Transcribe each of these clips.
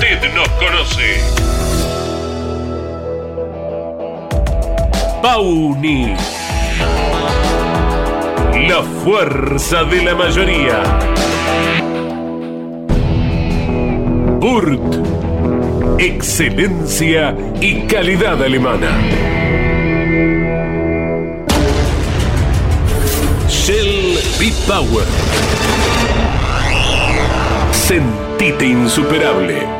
Usted nos conoce. Pauni. La fuerza de la mayoría. Burt. Excelencia y calidad alemana. Shell B-Power. Sentite insuperable.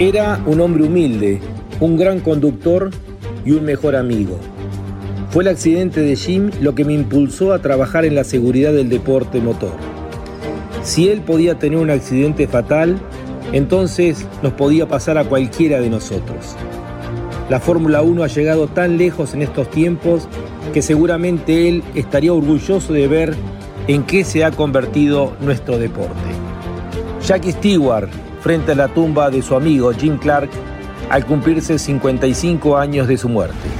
Era un hombre humilde, un gran conductor y un mejor amigo. Fue el accidente de Jim lo que me impulsó a trabajar en la seguridad del deporte motor. Si él podía tener un accidente fatal, entonces nos podía pasar a cualquiera de nosotros. La Fórmula 1 ha llegado tan lejos en estos tiempos que seguramente él estaría orgulloso de ver en qué se ha convertido nuestro deporte. Jackie Stewart, frente a la tumba de su amigo Jim Clark, al cumplirse 55 años de su muerte.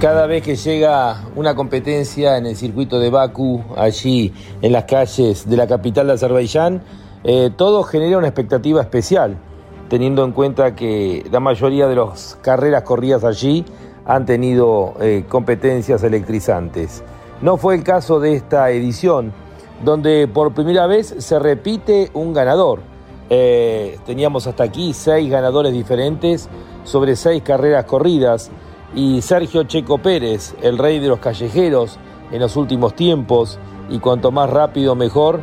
Cada vez que llega una competencia en el circuito de Bakú, allí en las calles de la capital de Azerbaiyán, eh, todo genera una expectativa especial, teniendo en cuenta que la mayoría de las carreras corridas allí han tenido eh, competencias electrizantes. No fue el caso de esta edición, donde por primera vez se repite un ganador. Eh, teníamos hasta aquí seis ganadores diferentes sobre seis carreras corridas y Sergio Checo Pérez, el rey de los callejeros en los últimos tiempos y cuanto más rápido mejor,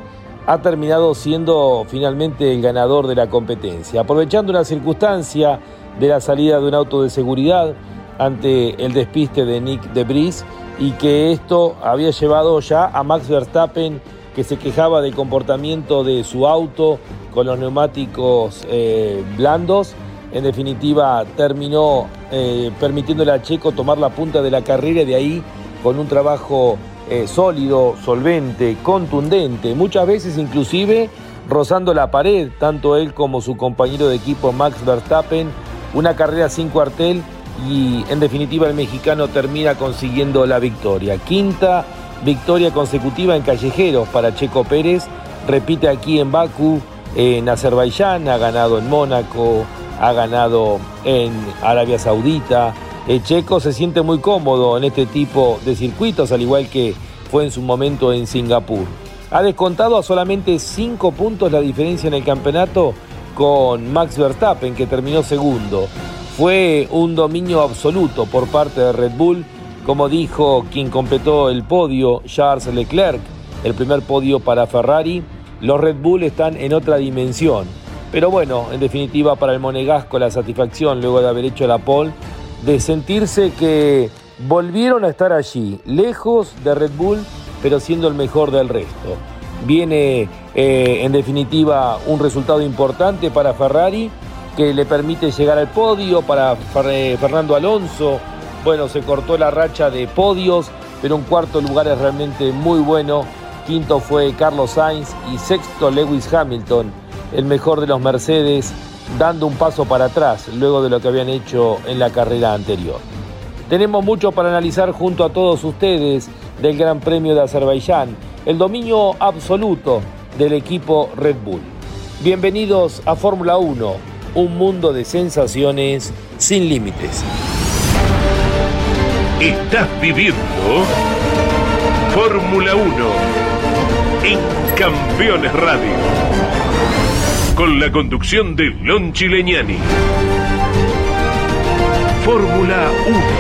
ha terminado siendo finalmente el ganador de la competencia, aprovechando una circunstancia de la salida de un auto de seguridad ante el despiste de Nick de Debris y que esto había llevado ya a Max Verstappen que se quejaba del comportamiento de su auto con los neumáticos eh, blandos en definitiva terminó eh, permitiéndole a Checo tomar la punta de la carrera y de ahí con un trabajo eh, sólido, solvente, contundente, muchas veces inclusive rozando la pared, tanto él como su compañero de equipo Max Verstappen, una carrera sin cuartel y en definitiva el mexicano termina consiguiendo la victoria. Quinta victoria consecutiva en callejeros para Checo Pérez, repite aquí en Bakú, en Azerbaiyán, ha ganado en Mónaco, ha ganado en Arabia Saudita. El Checo se siente muy cómodo en este tipo de circuitos, al igual que fue en su momento en Singapur. Ha descontado a solamente 5 puntos la diferencia en el campeonato con Max Verstappen, que terminó segundo. Fue un dominio absoluto por parte de Red Bull, como dijo quien completó el podio, Charles Leclerc, el primer podio para Ferrari. Los Red Bull están en otra dimensión. Pero bueno, en definitiva para el Monegasco la satisfacción luego de haber hecho la pole, de sentirse que volvieron a estar allí, lejos de Red Bull, pero siendo el mejor del resto. Viene eh, en definitiva un resultado importante para Ferrari que le permite llegar al podio, para Fernando Alonso. Bueno, se cortó la racha de podios, pero un cuarto lugar es realmente muy bueno. Quinto fue Carlos Sainz y sexto Lewis Hamilton, el mejor de los Mercedes, dando un paso para atrás luego de lo que habían hecho en la carrera anterior. Tenemos mucho para analizar junto a todos ustedes del Gran Premio de Azerbaiyán, el dominio absoluto del equipo Red Bull. Bienvenidos a Fórmula 1, un mundo de sensaciones sin límites. Estás viviendo Fórmula 1 en Campeones Radio, con la conducción de Lon Chileñani. Fórmula 1.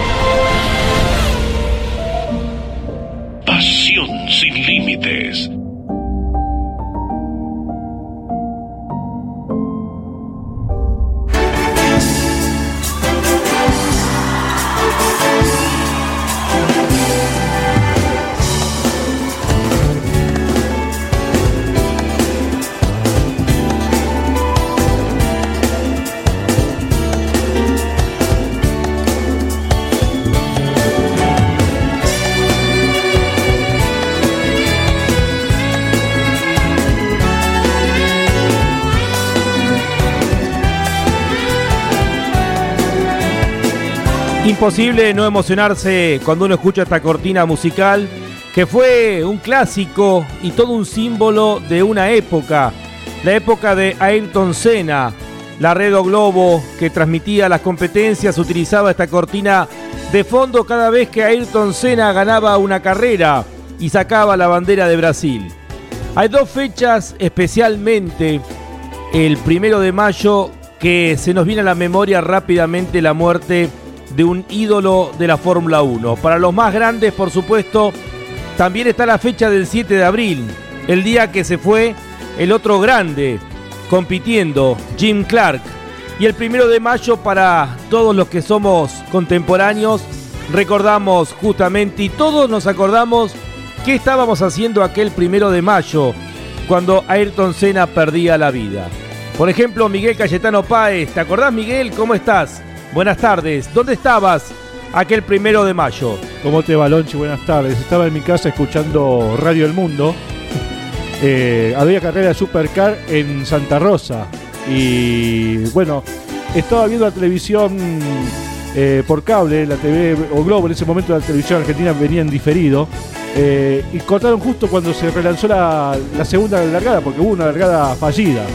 Imposible no emocionarse cuando uno escucha esta cortina musical, que fue un clásico y todo un símbolo de una época, la época de Ayrton Senna. La Red Globo que transmitía las competencias utilizaba esta cortina de fondo cada vez que Ayrton Senna ganaba una carrera y sacaba la bandera de Brasil. Hay dos fechas especialmente, el primero de mayo, que se nos viene a la memoria rápidamente la muerte de un ídolo de la Fórmula 1. Para los más grandes, por supuesto, también está la fecha del 7 de abril, el día que se fue el otro grande compitiendo, Jim Clark. Y el primero de mayo para todos los que somos contemporáneos, recordamos justamente y todos nos acordamos qué estábamos haciendo aquel primero de mayo cuando Ayrton Senna perdía la vida. Por ejemplo, Miguel Cayetano Páez, ¿te acordás Miguel? ¿Cómo estás? Buenas tardes. ¿Dónde estabas aquel primero de mayo? ¿Cómo te va, Lonchi? Buenas tardes. Estaba en mi casa escuchando Radio El Mundo. Eh, había carrera de Supercar en Santa Rosa. Y bueno, estaba viendo la televisión eh, por cable, la TV o Globo, en ese momento la televisión argentina venía en diferido. Eh, y cortaron justo cuando se relanzó la, segunda largada, porque hubo una largada fallida.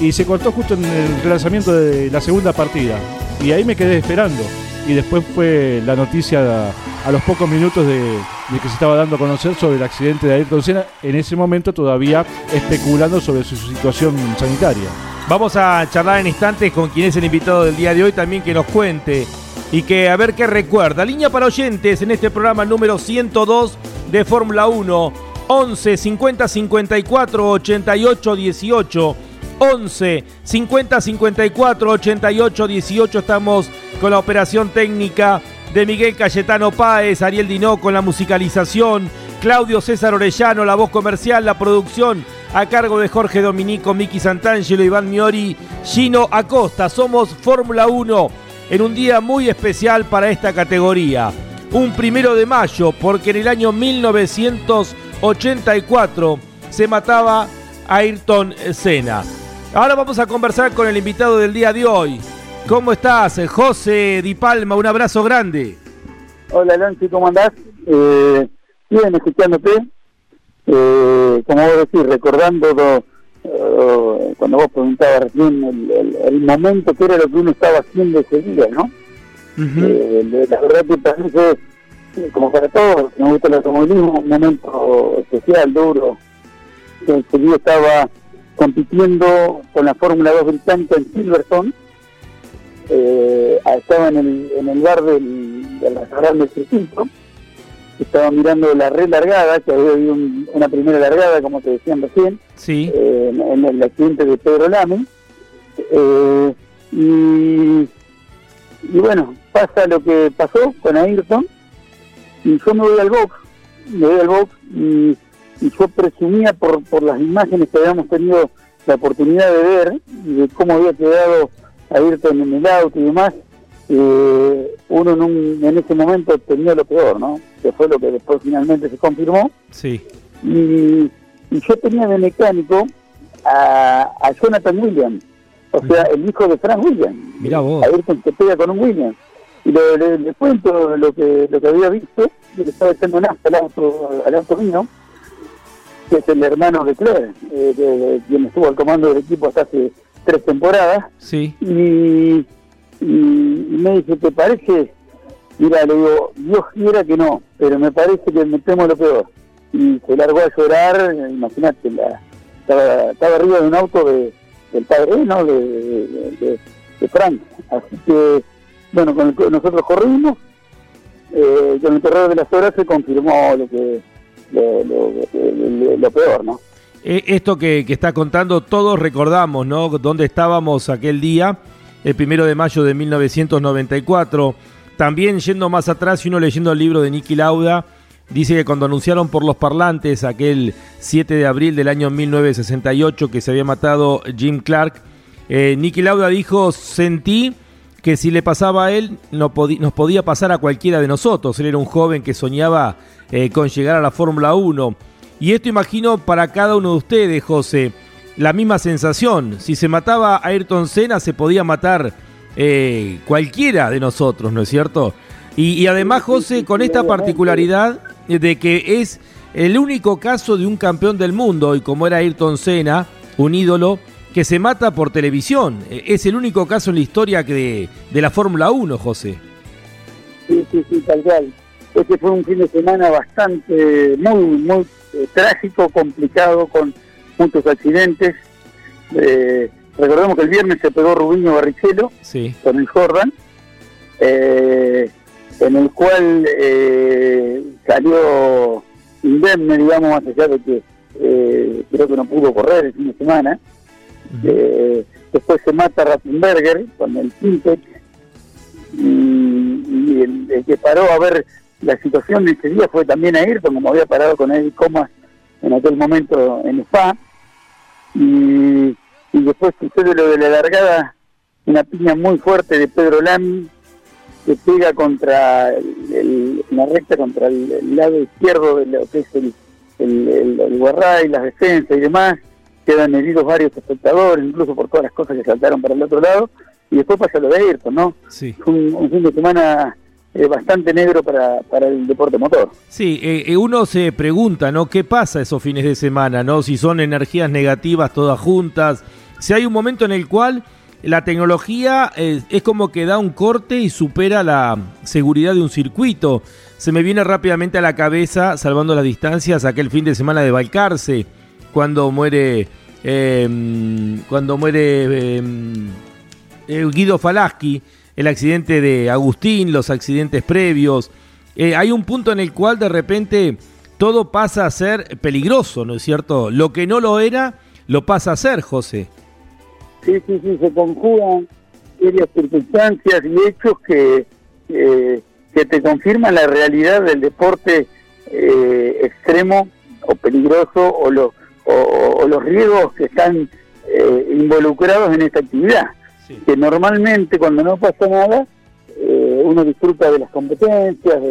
Y se cortó justo en el relanzamiento de la segunda partida. Y ahí me quedé esperando. Y después fue la noticia a, los pocos minutos de, que se estaba dando a conocer sobre el accidente de Ayrton Senna, en ese momento todavía especulando sobre su situación sanitaria. Vamos a charlar en instantes con quien es el invitado del día de hoy, también que nos cuente y que a ver qué recuerda. Línea para oyentes en este programa número 102 de Fórmula 1, 11 50 54 88 18. 11 50 54 88 18. Estamos con la operación técnica de Miguel Cayetano Páez, Ariel Dinó con la musicalización, Claudio César Orellano, la voz comercial, la producción a cargo de Jorge Dominico, Miki Santangelo, Iván Miori, Gino Acosta. Somos Fórmula 1 en un día muy especial para esta categoría. Un primero de mayo, porque en el año 1984 se mataba Ayrton Senna. Ahora vamos a conversar con el invitado del día de hoy. ¿Cómo estás, José Di Palma? Un abrazo grande. Hola, Lancy, ¿cómo andás? Eh, bien, escuchándote. Eh, como vos decís, recordando eh, cuando vos preguntabas recién el, momento que era lo que uno estaba haciendo ese día, ¿no? Eh, la verdad que parece, como para todos, me gusta el automovilismo, un momento especial, duro. Ese día estaba compitiendo con la Fórmula 2 británica en Silverstone. Eh, estaba en el, en el bar del, de la Sagrada del Estaba mirando la red largada, que había habido una primera largada, como te decían recién, sí. Eh, en, el accidente de Pedro Lamy. Eh, y, y bueno, pasa lo que pasó con Ayrton, y yo me voy al box, me voy al box y y yo presumía por, por las imágenes que habíamos tenido la oportunidad de ver y de cómo había quedado Ayrton en el auto y demás, eh, uno en, en ese momento tenía lo peor, ¿no? Que fue lo que después finalmente se confirmó. Sí. Y, yo tenía de mecánico a, a Jonathan Williams, o sea, el hijo de Frank Williams. Mira vos. Ayrton se pega con un Williams. Y le, cuento lo que lo que había visto, que le estaba echando nafta al auto, al auto mío, que es el hermano de Claire, eh, quien estuvo al comando del equipo hasta hace tres temporadas. Sí. Y, me dice, ¿te parece? Mira, le digo, Dios quiera que no, pero me parece que metemos lo peor. Y se largó a llorar, imagínate, estaba, estaba, arriba de un auto de, del padre, ¿no? De, de, Frank. Así que, bueno, con nosotros corrimos, eh, con el terror de las horas se confirmó lo que lo, peor, ¿no? Eh, esto que, está contando, todos recordamos, ¿no? Dónde estábamos aquel día, el primero de mayo de 1994. También yendo más atrás y uno leyendo el libro de Nicky Lauda, dice que cuando anunciaron por los parlantes aquel 7 de abril del año 1968 que se había matado Jim Clark, eh, Nicky Lauda dijo, sentí que si le pasaba a él, no nos podía pasar a cualquiera de nosotros. Él era un joven que soñaba eh, con llegar a la Fórmula 1. Y esto imagino para cada uno de ustedes, José, la misma sensación. Si se mataba a Ayrton Senna, se podía matar eh, cualquiera de nosotros, ¿no es cierto? Y, y además, José, con esta particularidad de que es el único caso de un campeón del mundo, y como era Ayrton Senna, un ídolo, que se mata por televisión. E, es el único caso en la historia de, de la Fórmula 1, José. Sí, sí, sí, tal cual. Este fue un fin de semana bastante, muy, muy eh, trágico, complicado, con muchos accidentes. Eh, recordemos que el viernes se pegó Rubiño Barrichello sí. con el Jordan, eh, en el cual salió indemne, digamos, más allá de que creo que no pudo correr el fin de semana. Eh, después se mata Rattenberger con el Fintech y, el, que paró a ver la situación de ese día fue también Ayrton, como había parado con él Comas en aquel momento en Spa. Y, y después sucede lo de la largada, una piña muy fuerte de Pedro Lamy que pega contra el, la recta, contra el, lado izquierdo de lo que es el, el, el, guarray, las defensas y demás quedan heridos varios espectadores, incluso por todas las cosas que saltaron para el otro lado, y después pasa lo de Ayrton, ¿no? Sí. un, fin de semana eh, bastante negro para, para el deporte motor. Sí, eh, eh, uno se pregunta, ¿no? ¿Qué pasa esos fines de semana, ¿no? Si son energías negativas todas juntas, si hay un momento en el cual la tecnología es como que da un corte y supera la seguridad de un circuito. Se me viene rápidamente a la cabeza, salvando las distancias, aquel fin de semana de Balcarce, cuando muere Em, cuando muere em, eh, Guido Falaschi, el accidente de Agustín, los accidentes previos. Eh, hay un punto en el cual de repente todo pasa a ser peligroso, ¿no es cierto? Lo que no lo era, lo pasa a ser, José. Sí, sí, sí, se conjugan varias circunstancias y hechos que, que te confirman la realidad del deporte eh, extremo o peligroso o lo o, los riesgos que están eh, involucrados en esta actividad. Que normalmente cuando no pasa nada, eh, uno disfruta de las competencias,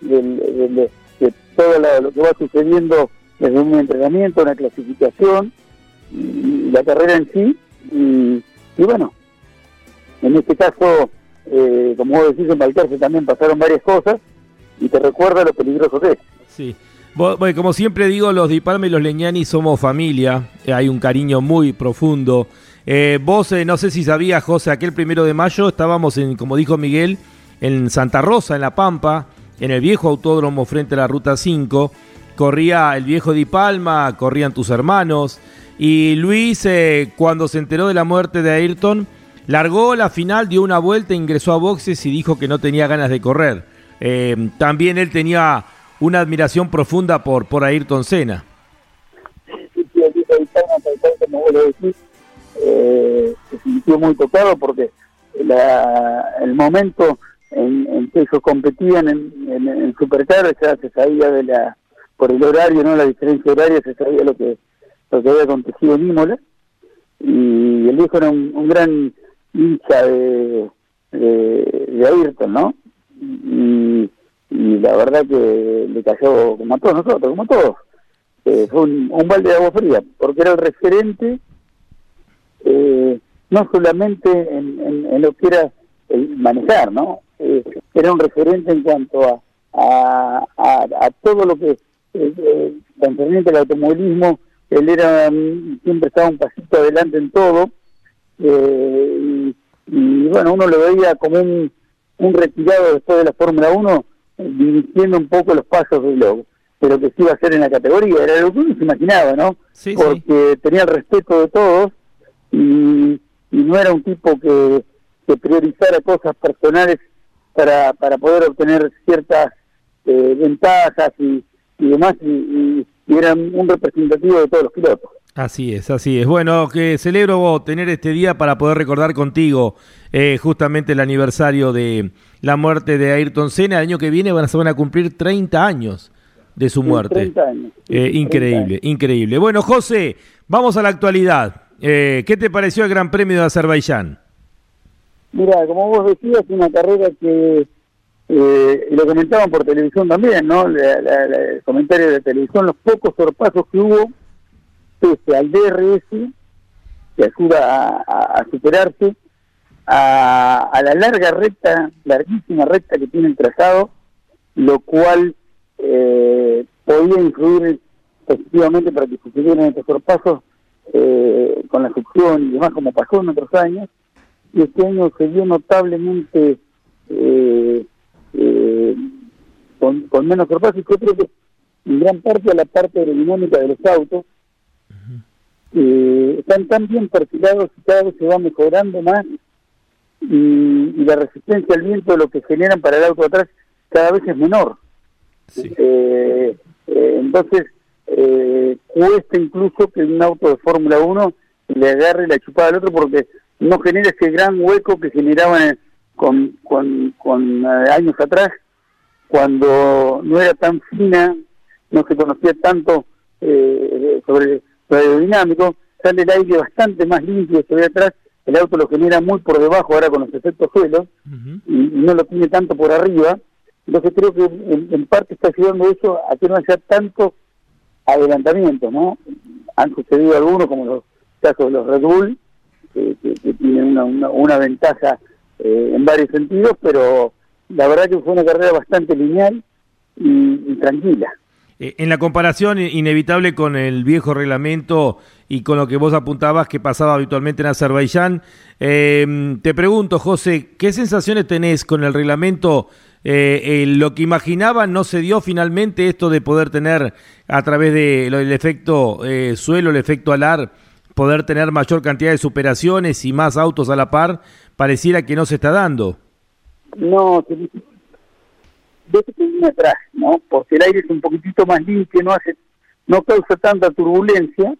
de, todo lo, que va sucediendo desde un entrenamiento, una clasificación, y la carrera en sí, y, bueno, en este caso, eh, como vos decís, en Valcarce también pasaron varias cosas, y te recuerda lo peligroso que es. Sí. Bueno, como siempre digo, los Dipalme y los Leñani somos familia, eh, hay un cariño muy profundo. Eh, vos, no sé si sabías, José, aquel primero de mayo estábamos, en, como dijo Miguel, en Santa Rosa, en La Pampa, en el viejo autódromo frente a la Ruta 5. Corría el viejo Di Palma, corrían tus hermanos. Y Luis, eh, cuando se enteró de la muerte de Ayrton, largó la final, dio una vuelta, ingresó a boxes y dijo que no tenía ganas de correr. Eh, también él tenía una admiración profunda por, por Ayrton Senna. Sí, sí, como vos lo decís, eh, se sintió muy tocado porque el momento en, que ellos competían en, en, Supercar ya se sabía de la por el horario no la diferencia horaria se sabía lo que lo que había acontecido en Imola. Y el viejo era un, gran hincha de, de, Ayrton no y, y, la verdad que le cayó como a todos nosotros como a todos eh, fue un, un balde de agua fría porque era el referente eh, no solamente en, en, lo que era el manejar, ¿no? Eh, era un referente en cuanto a, a, a, todo lo que, eh, eh del automovilismo, él era siempre estaba un pasito adelante en todo, eh, y, bueno, uno lo veía como un, un retirado después de la Fórmula 1, dirigiendo un poco los pasos de lo, de lo que se iba a hacer en la categoría, era lo que uno se imaginaba, ¿no? Porque tenía el respeto de todos y, no era un tipo que, que priorizara cosas personales para, para poder obtener ciertas eh, ventajas y, demás, y, era un representativo de todos los pilotos. Así es, así es. Bueno, que celebro tener este día para poder recordar contigo eh, justamente el aniversario de la muerte de Ayrton Senna. El año que viene van a, se van a cumplir 30 años de su muerte. 30 años. Eh, increíble, increíble. Bueno, José, vamos a la actualidad. Eh, ¿Qué te pareció el Gran Premio de Azerbaiyán? Mira, como vos decías, una carrera que, eh, lo comentaban por televisión también, ¿no? el comentario de televisión, los pocos sorpasos que hubo, pese al DRS, que ayuda a, superarse, a, la larga recta, larguísima recta que tiene el trazado, lo cual eh, podía influir positivamente para que sucedieran estos sorpasos eh, con la succión y demás, como pasó en otros años, y este año se vio notablemente eh, eh, con, con, menos propósito. Yo creo que en gran parte a la parte aerodinámica de los autos están tan bien perfilados y cada vez se va mejorando más y, la resistencia al viento lo que generan para el auto atrás cada vez es menor. entonces, eh, cuesta incluso que un auto de Fórmula 1 le agarre la chupada al otro porque no genera ese gran hueco que generaban con, con, con eh, años atrás, cuando no era tan fina, no se conocía tanto eh, sobre lo aerodinámico, sale el aire bastante más limpio sobre atrás, el auto lo genera muy por debajo ahora con los efectos suelos y, no lo tiene tanto por arriba, entonces creo que en, en parte está ayudando eso a que no haya tanto adelantamientos, ¿no? Han sucedido algunos, como los casos de los Red Bull, que, tienen una, una, ventaja eh, en varios sentidos, pero la verdad que fue una carrera bastante lineal y, tranquila. Eh, en la comparación inevitable con el viejo reglamento y con lo que vos apuntabas que pasaba habitualmente en Azerbaiyán, eh, te pregunto, José, ¿qué sensaciones tenés con el reglamento eh, lo que imaginaban no se dio finalmente esto de poder tener a través del el efecto eh, suelo, el efecto alar, poder tener mayor cantidad de superaciones y más autos a la par, pareciera que no se está dando. No, desde que viene atrás, ¿no? Porque el aire es un poquitito más limpio, no hace, no causa tanta turbulencia,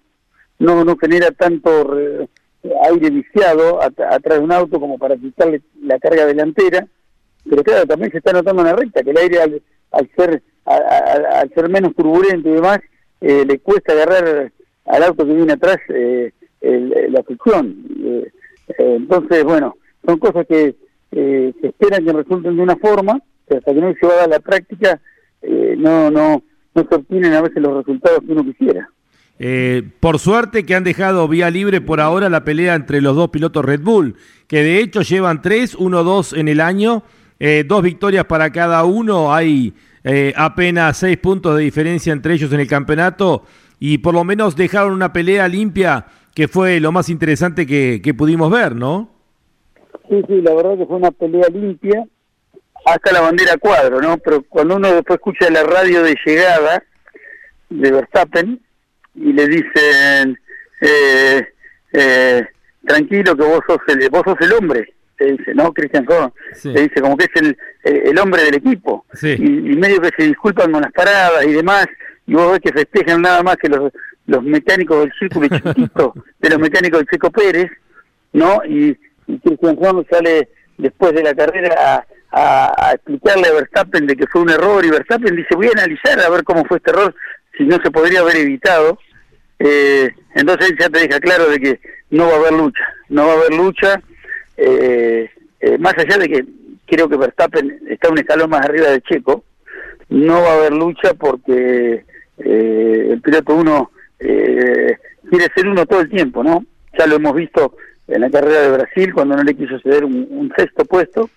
no, no genera tanto eh, aire viciado atrás de un auto como para quitarle la carga delantera pero claro, también se está notando en la recta, que el aire al, ser al, ser menos turbulento y demás, eh, le cuesta agarrar al auto que viene atrás eh, la fricción. Eh, entonces, bueno, son cosas que se esperan que resulten de una forma, pero hasta que no se va a la práctica, no, no, no se obtienen a veces los resultados que uno quisiera. Eh, por suerte que han dejado vía libre por ahora la pelea entre los dos pilotos Red Bull, que de hecho llevan tres, uno, dos en el año, eh, dos victorias para cada uno, hay eh, apenas seis puntos de diferencia entre ellos en el campeonato y por lo menos dejaron una pelea limpia que fue lo más interesante que, que pudimos ver, ¿no? Sí, sí, la verdad que fue una pelea limpia hasta la bandera cuadro, ¿no? Pero cuando uno después escucha la radio de llegada de Verstappen, y le dicen, eh, eh, tranquilo que vos sos el, vos sos el hombre, se dice, ¿no? Cristian Horn, le dice como que es el, el hombre del equipo, y, medio que se disculpan con las paradas y demás, y vos ves que festejan nada más que los, los mecánicos del círculo chiquitito de los mecánicos de Checo Pérez, ¿no? Y, Cristian Horn sale después de la carrera a, explicarle a Verstappen de que fue un error y Verstappen dice voy a analizar a ver cómo fue este error si no se podría haber evitado, eh, entonces ya te deja claro de que no va a haber lucha, no va a haber lucha, eh, eh, más allá de que creo que Verstappen está un escalón más arriba de Checo, no va a haber lucha porque el piloto uno quiere ser uno todo el tiempo, ¿no? Ya lo hemos visto en la carrera de Brasil cuando no le quiso ceder un, sexto puesto,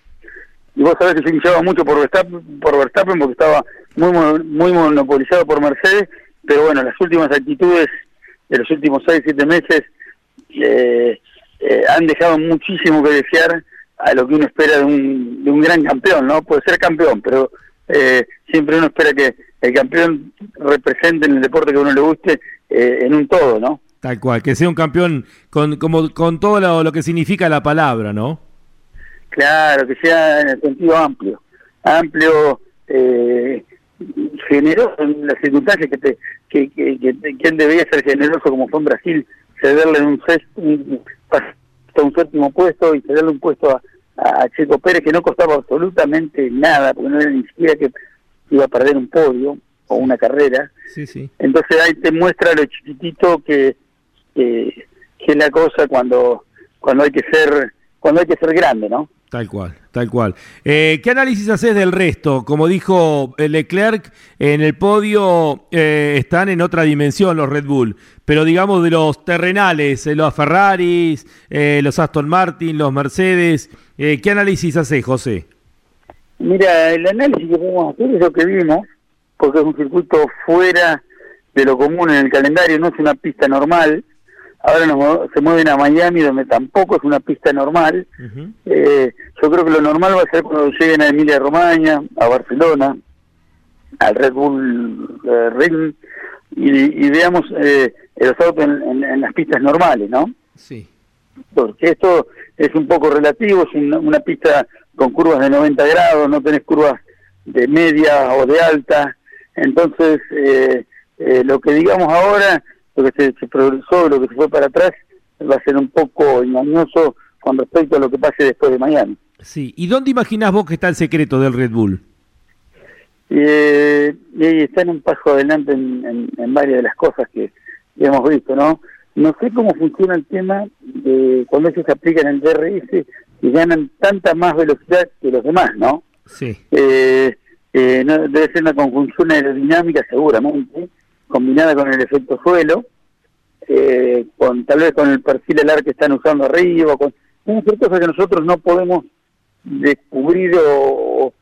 y vos sabés que se hinchaba mucho por Verstappen, por Verstappen porque estaba muy, muy monopolizado por Mercedes, pero bueno, las últimas actitudes de los últimos seis, siete meses eh, eh, han dejado muchísimo que desear a lo que uno espera de un, de un gran campeón, ¿no? Puede ser campeón, pero eh, siempre uno espera que el campeón represente en el deporte que a uno le guste en un todo, ¿no? Tal cual, que sea un campeón con, como, con todo lo, lo que significa la palabra, ¿no? Claro, que sea en el sentido amplio, amplio, eh, generoso en las circunstancias que, te, que, que, que, él debería ser generoso como fue en Brasil, cederle un, un, un séptimo puesto y cederle un puesto a, a Checo Pérez que no costaba absolutamente nada, porque no era ni siquiera que iba a perder un podio o una carrera. Sí, sí. Entonces ahí te muestra lo chiquitito que, que, que es la cosa cuando, cuando hay que ser cuando hay que ser grande, ¿no? Tal cual, tal cual. Eh, ¿Qué análisis haces del resto? Como dijo eh, Leclerc, en el podio eh, están en otra dimensión los Red Bull, pero digamos de los terrenales, los Ferraris, los Aston Martin, los Mercedes, ¿qué análisis haces, José? Mira, el análisis que podemos hacer es lo que vimos, porque es un circuito fuera de lo común en el calendario, no es una pista normal ahora se mueven a Miami, donde tampoco es una pista normal. eh, yo creo que lo normal va a ser cuando lleguen a Emilia Romagna, a Barcelona, al Red Bull eh, Ring, y, veamos eh, los autos en, las pistas normales, ¿no? Sí. Porque esto es un poco relativo, es una, pista con curvas de 90 grados, no tenés curvas de media o de alta, entonces eh, eh, lo que digamos ahora lo que se, progresó, lo que se fue para atrás, va a ser un poco engañoso con respecto a lo que pase después de mañana. Sí, ¿y dónde imaginás vos que está el secreto del Red Bull? Eh, está en un paso adelante en, varias de las cosas que, hemos visto, ¿no? No sé cómo funciona el tema de cuando ellos aplican el DRS y ganan tanta más velocidad que los demás, ¿no? Sí. Eh, eh, no, debe ser una conjunción aerodinámica seguramente, combinada con el efecto suelo, eh, con tal vez con el perfil alar que están usando arriba, con muchas cosas que nosotros no podemos descubrir o,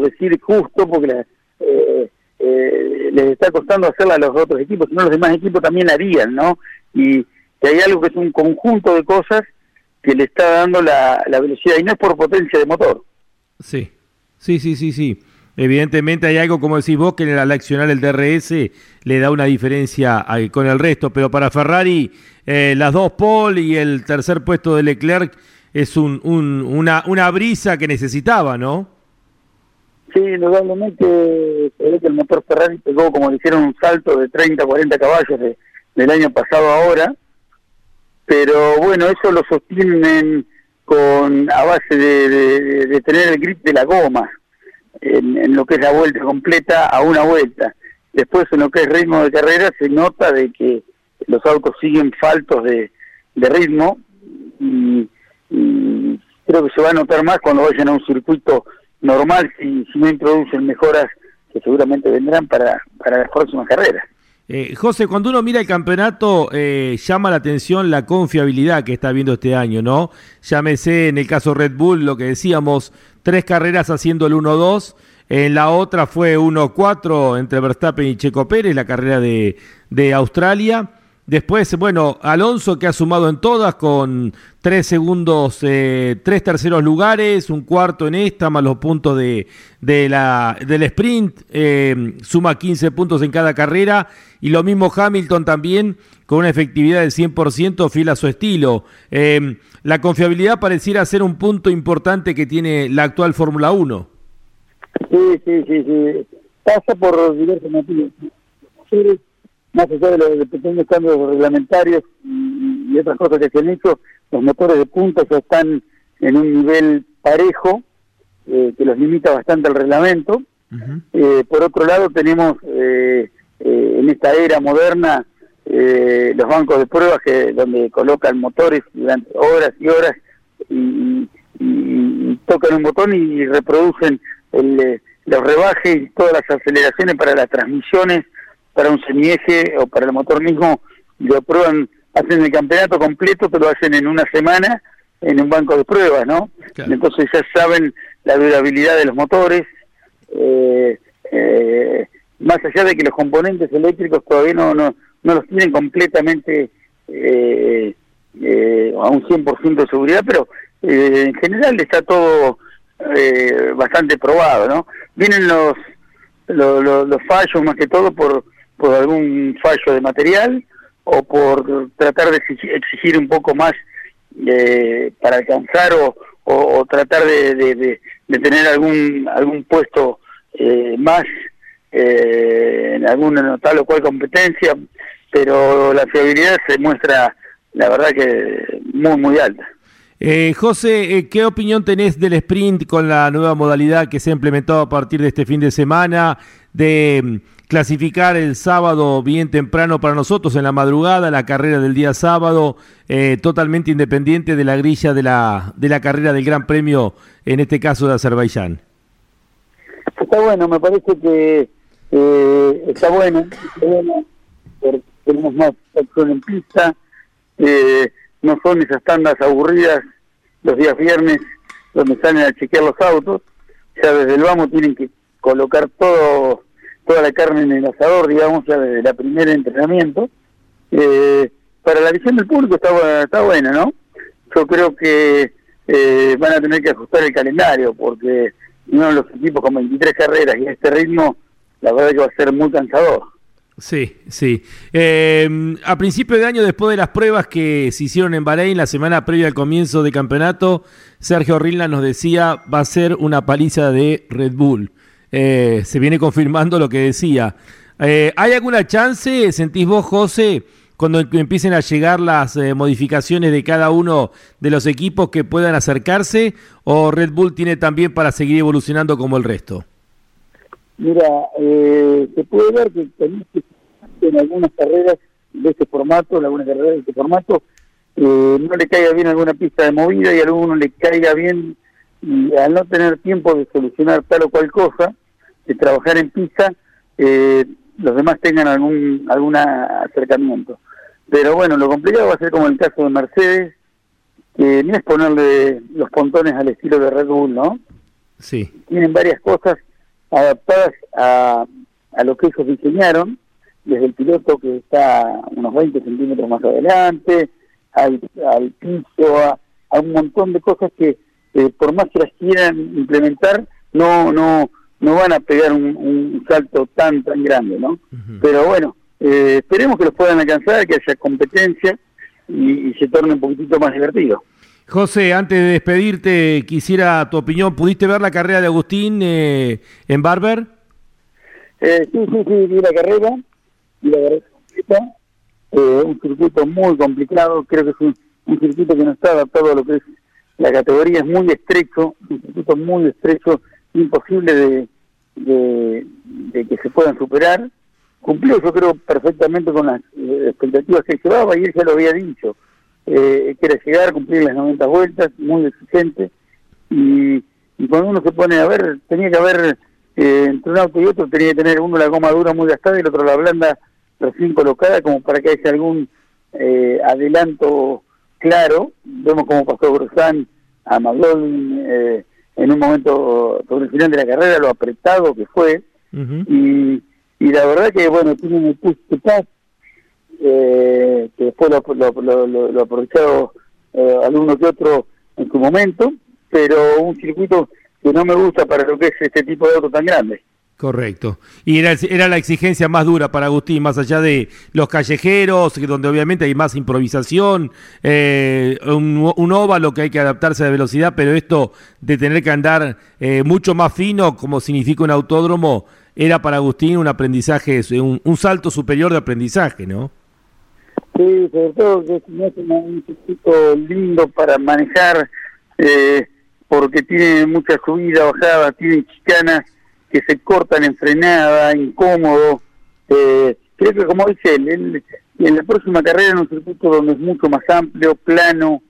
decir justo porque eh, eh, les está costando hacerla a los otros equipos, sino los demás equipos también la harían, ¿no? Y que hay algo que es un conjunto de cosas que le está dando la, la velocidad y no es por potencia de motor. Sí, sí, sí, sí, sí. Evidentemente hay algo, como decís vos, que al accionar el DRS le da una diferencia con el resto, pero para Ferrari eh, las dos Paul y el tercer puesto de Leclerc es un, una, brisa que necesitaba, ¿no? Sí, indudablemente que el motor Ferrari pegó como le hicieron un salto de 30, 40 caballos del año pasado ahora, pero bueno, eso lo sostienen con a base de tener el grip de la goma en, lo que es la vuelta completa a una vuelta. Después en lo que es ritmo de carrera se nota de que los autos siguen faltos de, de ritmo y, creo que se va a notar más cuando vayan a un circuito normal si, si no introducen mejoras que seguramente vendrán para, para las próximas carreras. Eh, José, cuando uno mira el campeonato, eh, llama la atención la confiabilidad que está viendo este año, ¿no? Llámese en el caso Red Bull, lo que decíamos, tres carreras haciendo el 1-2, en la otra fue 1-4 entre Verstappen y Checo Pérez, la carrera de, de Australia. Después, bueno, Alonso que ha sumado en todas con tres segundos, eh, tres terceros lugares, un cuarto en esta, más los puntos de, de la, del sprint, eh, suma 15 puntos en cada carrera. Y lo mismo Hamilton también, con una efectividad del 100%, fiel a su estilo. Eh, la confiabilidad pareciera ser un punto importante que tiene la actual Fórmula 1. Sí, sí, sí, sí. Pasa por diversos motivos más allá de los pequeños cambios reglamentarios y, otras cosas que se han hecho, los motores de punta ya están en un nivel parejo, eh, que los limita bastante el reglamento. Eh, por otro lado, tenemos eh, en esta era moderna los bancos de pruebas que donde colocan motores durante horas y horas y, tocan un botón y reproducen el, los rebajes y todas las aceleraciones para las transmisiones para un semieje o para el motor mismo, lo prueban, hacen el campeonato completo, pero lo hacen en una semana en un banco de pruebas, ¿no? Entonces ya saben la durabilidad de los motores, eh, eh, más allá de que los componentes eléctricos todavía no, no, no los tienen completamente eh, a un 100% de seguridad, pero en general está todo bastante probado, ¿no? Vienen los, los, los fallos más que todo por por algún fallo de material o por tratar de exigir un poco más eh, para alcanzar o, o, tratar de, de, tener algún algún puesto eh, más eh, en alguna notable o cual competencia, pero la fiabilidad se muestra, la verdad que muy, muy alta. Eh, José, ¿qué opinión tenés del sprint con la nueva modalidad que se ha implementado a partir de este fin de semana? De clasificar el sábado bien temprano para nosotros en la madrugada, la carrera del día sábado, eh, totalmente independiente de la grilla de la, de la carrera del Gran Premio, en este caso de Azerbaiyán. Está bueno, me parece que eh, está bueno, tenemos más acción en pista, eh, no son esas tandas aburridas los días viernes donde salen a chequear los autos, ya desde el vamos tienen que colocar todo toda la carne en el asador, digamos, desde la primera entrenamiento. Eh, para la visión del público está, está buena, ¿no? Yo creo que eh, van a tener que ajustar el calendario, porque uno de los equipos con 23 carreras y este ritmo, la verdad que va a ser muy cansador. Sí, sí. Eh, a principio de año, después de las pruebas que se hicieron en Bahrein, la semana previa al comienzo de campeonato, Sergio Rilna nos decía va a ser una paliza de Red Bull. Eh, se viene confirmando lo que decía. Eh, ¿Hay alguna chance, sentís vos, José, cuando empiecen a llegar las eh, modificaciones de cada uno de los equipos que puedan acercarse? ¿O Red Bull tiene también para seguir evolucionando como el resto? Mira, se puede ver que en algunas carreras de este formato, en algunas carreras de este formato, no le caiga bien alguna pista de movida y a alguno le caiga bien y al no tener tiempo de solucionar tal o cual cosa, de trabajar en pista, eh, los demás tengan algún algún acercamiento. Pero bueno, lo complicado va a ser como el caso de Mercedes, que ni es ponerle los pontones al estilo de Red Bull, ¿no? Sí. Tienen varias cosas adaptadas a, a lo que ellos diseñaron, desde el piloto que está unos 20 centímetros más adelante, al, al piso, a, a un montón de cosas que eh, por más que las quieran implementar, no no no van a pegar un, salto tan tan grande, ¿no? Pero bueno, eh, esperemos que los puedan alcanzar, que haya competencia y, se torne un poquitito más divertido. José, antes de despedirte, quisiera tu opinión. ¿Pudiste ver la carrera de Agustín eh, en Barber? sí, sí, sí, vi la carrera. Vi la carrera un circuito muy complicado. Creo que es un, un circuito que no está adaptado a lo que es la categoría es muy estrecho, un circuito muy estrecho, imposible de, de, que se puedan superar. cumplió yo creo perfectamente con las eh, expectativas que llevaba y él ya lo había dicho, eh, que era llegar, cumplir las 90 vueltas, muy exigente, y, cuando uno se pone a ver, tenía que haber, eh, entre un auto y otro, tenía que tener uno la goma dura muy gastada y el otro la blanda recién colocada, como para que haya algún eh, adelanto claro, vemos cómo pasó Grosán a McLaughlin eh, en un momento sobre el final de la carrera, lo apretado que fue, y, y la verdad que, bueno, tiene un push eh, que después lo, lo, lo, lo aprovechado eh, alguno que otro en su momento, pero un circuito que no me gusta para lo que es este tipo de auto tan grande. Correcto. Y era, la exigencia más dura para Agustín, más allá de los callejeros, donde obviamente hay más improvisación, eh, un, óvalo que hay que adaptarse a la velocidad, pero esto de tener que andar eh, mucho más fino, como significa un autódromo, era para Agustín un aprendizaje, un, un salto superior de aprendizaje, ¿no? Sí, sobre todo que es un circuito lindo para manejar, eh, porque tiene mucha subida, bajada, tiene chicanas que se cortan en frenada, incómodo. Eh, creo que como dice él, en la próxima carrera en un circuito donde es mucho más amplio, plano,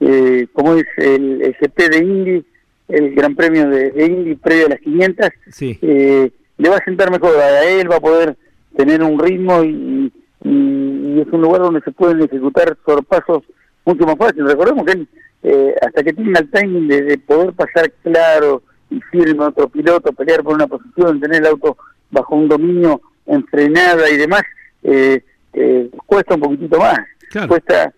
eh, como es el, GP de Indy, el Gran Premio de, Indy previo a las 500, eh, le va a sentar mejor a él, va a poder tener un ritmo y, es un lugar donde se pueden ejecutar sorpasos mucho más fácil. Recordemos que él, eh, hasta que tenga el timing de poder pasar claro, y firme otro piloto, pelear por una posición, tener el auto bajo un dominio en frenada y demás, eh, eh, cuesta un poquitito más. Cuesta,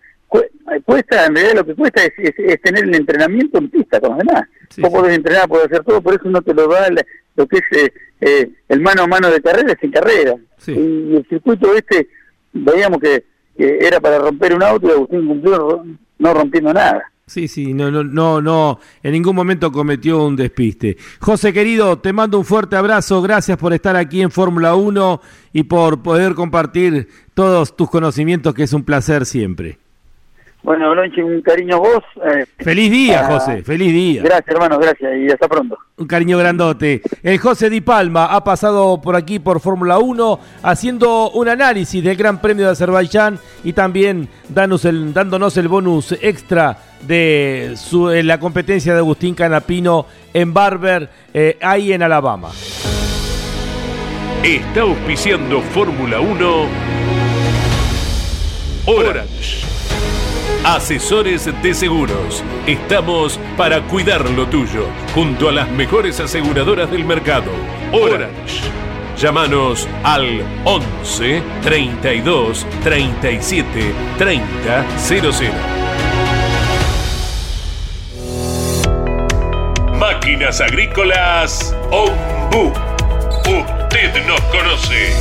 cuesta, en realidad lo que cuesta es, tener el entrenamiento en pista con los demás. Vos podés entrenar, podés hacer todo, por eso no te lo da lo que es eh, el mano a mano de carrera, es en carrera. Y, el circuito este, veíamos que, que, era para romper un auto y Agustín cumplió no rompiendo nada. Sí, sí, no, no, no, no, en ningún momento cometió un despiste. José querido, te mando un fuerte abrazo, gracias por estar aquí en Fórmula 1 y por poder compartir todos tus conocimientos, que es un placer siempre. Bueno, Blanche, un cariño a vos. Eh, feliz día, José, feliz día. Gracias, hermano, gracias y hasta pronto. Un cariño grandote. El José Di Palma ha pasado por aquí por Fórmula 1 haciendo un análisis del Gran Premio de Azerbaiyán y también el, dándonos el bonus extra de su, la competencia de Agustín Canapino en Barber, eh, ahí en Alabama. Está auspiciando Fórmula 1 Orange. Asesores de seguros. Estamos para cuidar lo tuyo, junto a las mejores aseguradoras del mercado. Orange. Llámanos al 11 32 37 30 00. Máquinas Agrícolas Ombu. Usted nos conoce.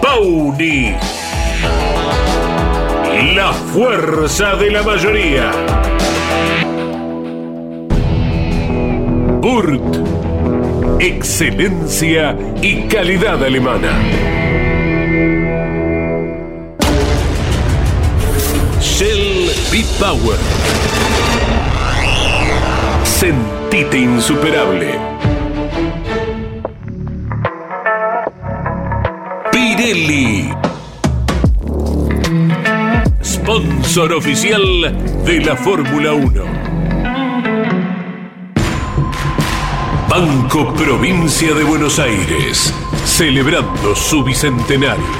Pauni. La fuerza de la mayoría. Burt. Excelencia y calidad alemana. Shell B-Power. Sentite insuperable. Pirelli sponsor oficial de la Fórmula 1. Banco Provincia de Buenos Aires, celebrando su bicentenario.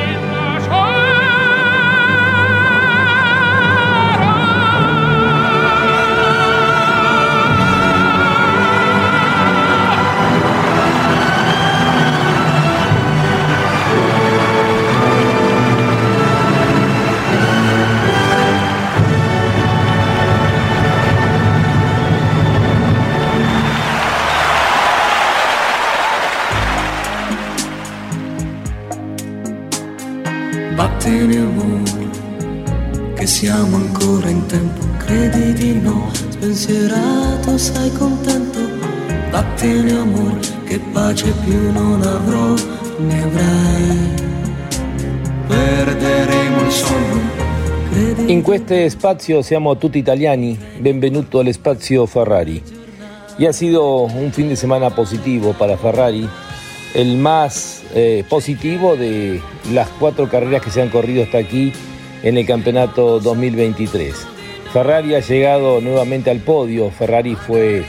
Siamo ancora in tempo, credi di no, spensierato, sei contento, vattene amore, che pace più non avrò, ne avrai, perderemo il sonno. In questo spazio siamo tutti italiani, benvenuto al spazio Ferrari. Y ha sido un fin de semana positivo para Ferrari, el más eh, positivo de las cuatro carreras que se han corrido hasta aquí en el campeonato 2023. Ferrari ha llegado nuevamente al podio, Ferrari fue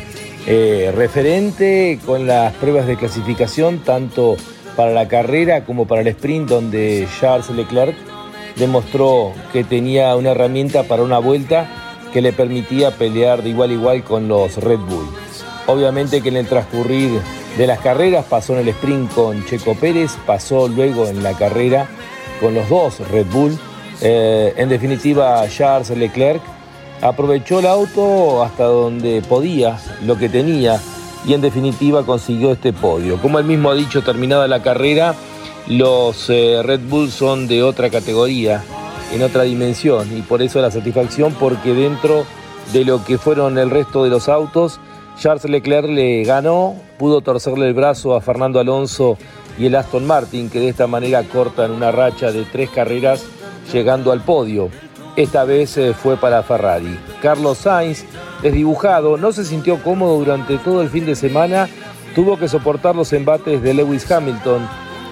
eh, referente con las pruebas de clasificación tanto para la carrera como para el sprint donde Charles Leclerc demostró que tenía una herramienta para una vuelta que le permitía pelear de igual a igual con los Red Bull. Obviamente que en el transcurrir de las carreras pasó en el sprint con Checo Pérez, pasó luego en la carrera con los dos Red Bull. Eh, en definitiva, Charles Leclerc aprovechó el auto hasta donde podía, lo que tenía, y en definitiva consiguió este podio. Como él mismo ha dicho, terminada la carrera, los eh, Red Bull son de otra categoría, en otra dimensión, y por eso la satisfacción, porque dentro de lo que fueron el resto de los autos, Charles Leclerc le ganó, pudo torcerle el brazo a Fernando Alonso y el Aston Martin, que de esta manera cortan una racha de tres carreras llegando al podio. Esta vez eh, fue para Ferrari. Carlos Sainz, desdibujado, no se sintió cómodo durante todo el fin de semana, tuvo que soportar los embates de Lewis Hamilton,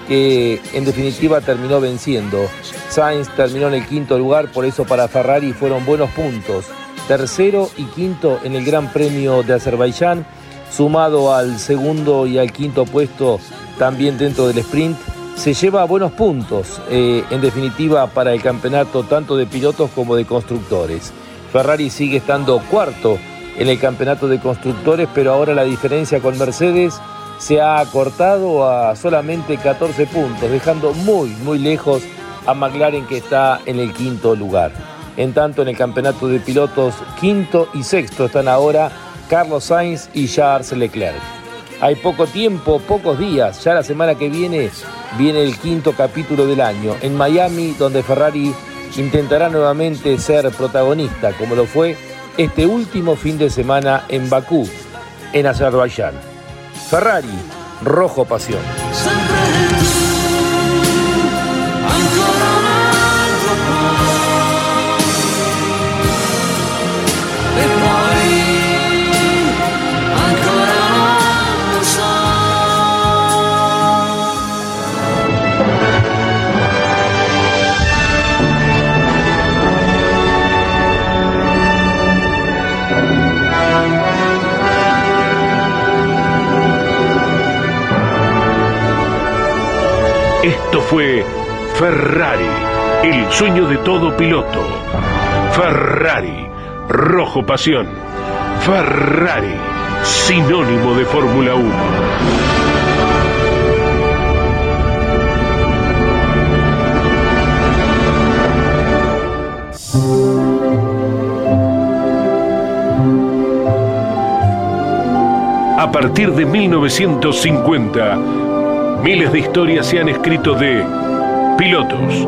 que en definitiva terminó venciendo. Sainz terminó en el quinto lugar, por eso para Ferrari fueron buenos puntos tercero y quinto en el Gran Premio de Azerbaiyán, sumado al segundo y al quinto puesto también dentro del sprint, se lleva buenos puntos, eh, en definitiva, para el campeonato tanto de pilotos como de constructores. Ferrari sigue estando cuarto en el campeonato de constructores, pero ahora la diferencia con Mercedes se ha acortado a solamente 14 puntos, dejando muy, muy lejos a McLaren que está en el quinto lugar. En tanto, en el campeonato de pilotos, quinto y sexto están ahora Carlos Sainz y Charles Leclerc. Hay poco tiempo, pocos días, ya la semana que viene viene el quinto capítulo del año en Miami, donde Ferrari intentará nuevamente ser protagonista, como lo fue este último fin de semana en Bakú, en Azerbaiyán. Ferrari, rojo pasión. El sueño de todo piloto. Ferrari, rojo pasión. Ferrari, sinónimo de Fórmula 1. A partir de 1950, Miles de historias se han escrito de pilotos,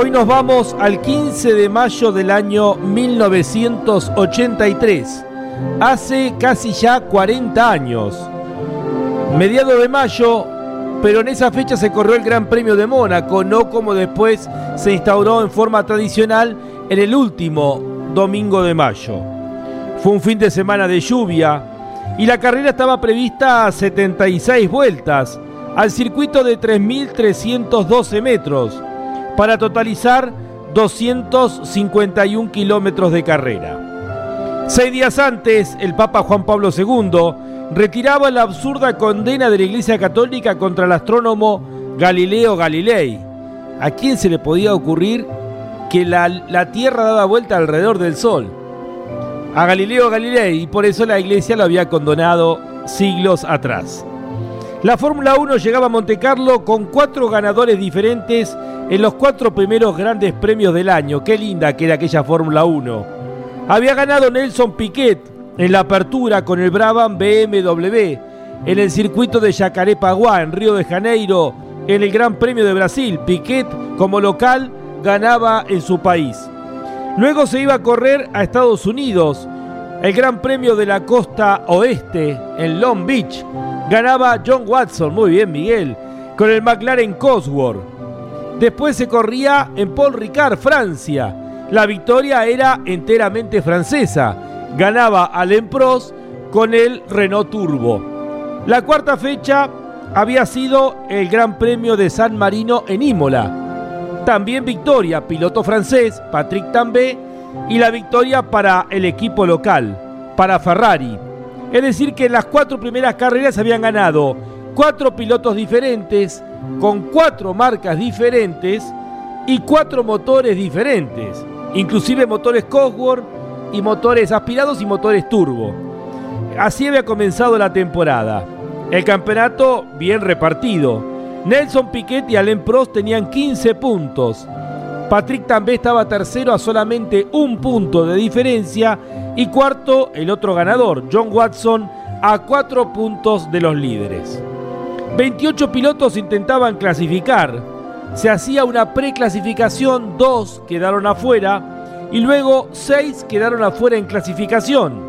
Hoy nos vamos al 15 de mayo del año 1983, hace casi ya 40 años. Mediado de mayo, pero en esa fecha se corrió el Gran Premio de Mónaco, no como después se instauró en forma tradicional en el último domingo de mayo. Fue un fin de semana de lluvia y la carrera estaba prevista a 76 vueltas al circuito de 3.312 metros para totalizar 251 kilómetros de carrera. Seis días antes, el Papa Juan Pablo II retiraba la absurda condena de la Iglesia Católica contra el astrónomo Galileo Galilei. ¿A quién se le podía ocurrir que la, la Tierra daba vuelta alrededor del Sol? A Galileo Galilei, y por eso la Iglesia lo había condonado siglos atrás. La Fórmula 1 llegaba a Monte Carlo con cuatro ganadores diferentes en los cuatro primeros grandes premios del año. Qué linda que era aquella Fórmula 1. Había ganado Nelson Piquet en la apertura con el Brabham BMW, en el circuito de Jacarepaguá, en Río de Janeiro, en el Gran Premio de Brasil. Piquet, como local, ganaba en su país. Luego se iba a correr a Estados Unidos, el Gran Premio de la Costa Oeste, en Long Beach ganaba John Watson, muy bien Miguel, con el McLaren Cosworth. Después se corría en Paul Ricard, Francia. La victoria era enteramente francesa. Ganaba Alain Prost con el Renault Turbo. La cuarta fecha había sido el Gran Premio de San Marino en Imola. También victoria, piloto francés, Patrick Tambay, y la victoria para el equipo local, para Ferrari. Es decir, que en las cuatro primeras carreras habían ganado cuatro pilotos diferentes, con cuatro marcas diferentes y cuatro motores diferentes, inclusive motores Cosworth y motores aspirados y motores turbo. Así había comenzado la temporada. El campeonato bien repartido. Nelson Piquet y Alain Prost tenían 15 puntos. Patrick también estaba tercero a solamente un punto de diferencia y cuarto el otro ganador, John Watson, a cuatro puntos de los líderes. 28 pilotos intentaban clasificar. Se hacía una preclasificación, dos quedaron afuera y luego seis quedaron afuera en clasificación.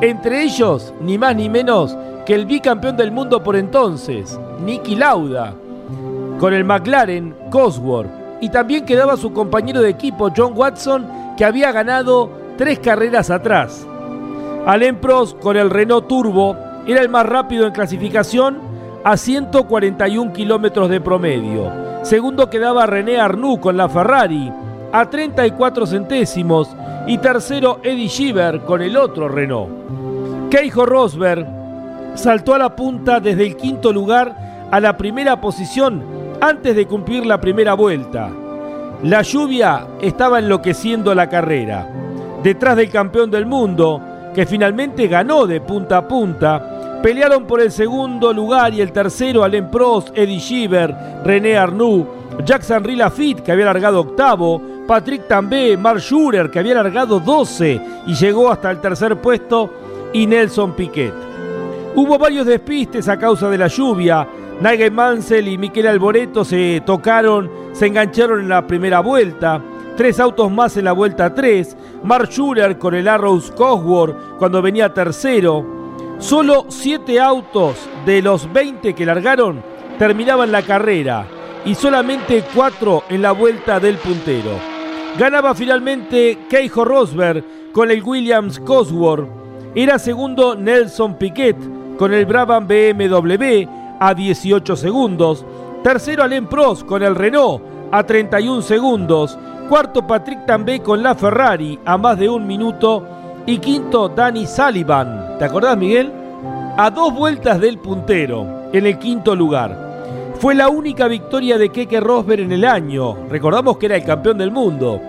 Entre ellos, ni más ni menos que el bicampeón del mundo por entonces, Nicky Lauda, con el McLaren Cosworth y también quedaba su compañero de equipo John Watson que había ganado tres carreras atrás. Alain Prost con el Renault Turbo era el más rápido en clasificación a 141 kilómetros de promedio. Segundo quedaba René Arnoux con la Ferrari a 34 centésimos y tercero Eddie Schieber con el otro Renault. Keijo Rosberg saltó a la punta desde el quinto lugar a la primera posición antes de cumplir la primera vuelta. La lluvia estaba enloqueciendo la carrera. Detrás del campeón del mundo, que finalmente ganó de punta a punta, pelearon por el segundo lugar y el tercero Alain Prost, Eddie Schieber, René Arnoux, Jackson Lafitte, que había largado octavo, Patrick Tambay, Mark Schurer, que había largado 12 y llegó hasta el tercer puesto, y Nelson Piquet. Hubo varios despistes a causa de la lluvia, Nigel Mansell y Miquel Alboreto se tocaron, se engancharon en la primera vuelta. Tres autos más en la vuelta 3. Mark Schuller con el Arrows Cosworth cuando venía tercero. Solo siete autos de los 20 que largaron terminaban la carrera y solamente cuatro en la vuelta del puntero. Ganaba finalmente Keijo Rosberg con el Williams Cosworth. Era segundo Nelson Piquet con el Brabham BMW a 18 segundos. Tercero Alain Prost con el Renault a 31 segundos. Cuarto Patrick Tambay con la Ferrari a más de un minuto. Y quinto Danny Sullivan. ¿Te acordás Miguel? A dos vueltas del puntero en el quinto lugar. Fue la única victoria de Keke Rosberg en el año. Recordamos que era el campeón del mundo.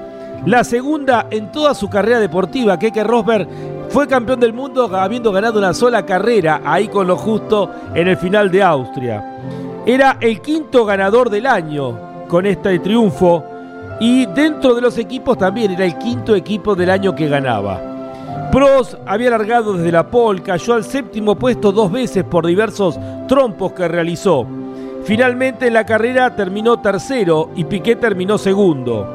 La segunda en toda su carrera deportiva. Keke Rosberg fue campeón del mundo habiendo ganado una sola carrera, ahí con lo justo en el final de Austria. Era el quinto ganador del año con este triunfo y dentro de los equipos también era el quinto equipo del año que ganaba. Prost había largado desde la pole, cayó al séptimo puesto dos veces por diversos trompos que realizó. Finalmente en la carrera terminó tercero y Piquet terminó segundo.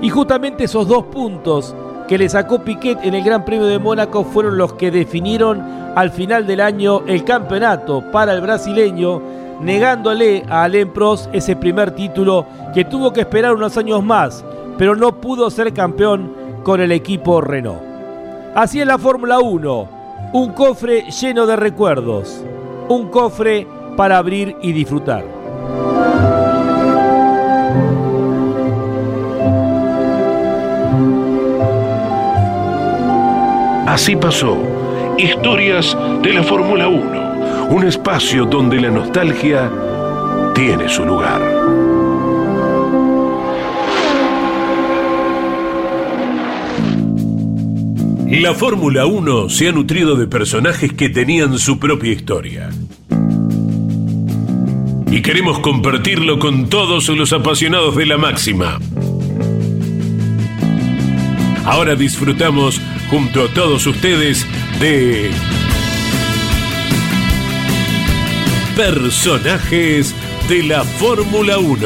Y justamente esos dos puntos que le sacó Piquet en el Gran Premio de Mónaco fueron los que definieron al final del año el campeonato para el brasileño, negándole a Alain Prost ese primer título que tuvo que esperar unos años más, pero no pudo ser campeón con el equipo Renault. Así es la Fórmula 1, un cofre lleno de recuerdos, un cofre para abrir y disfrutar. Así pasó Historias de la Fórmula 1, un espacio donde la nostalgia tiene su lugar. La Fórmula 1 se ha nutrido de personajes que tenían su propia historia. Y queremos compartirlo con todos los apasionados de la máxima. Ahora disfrutamos junto a todos ustedes de personajes de la Fórmula 1.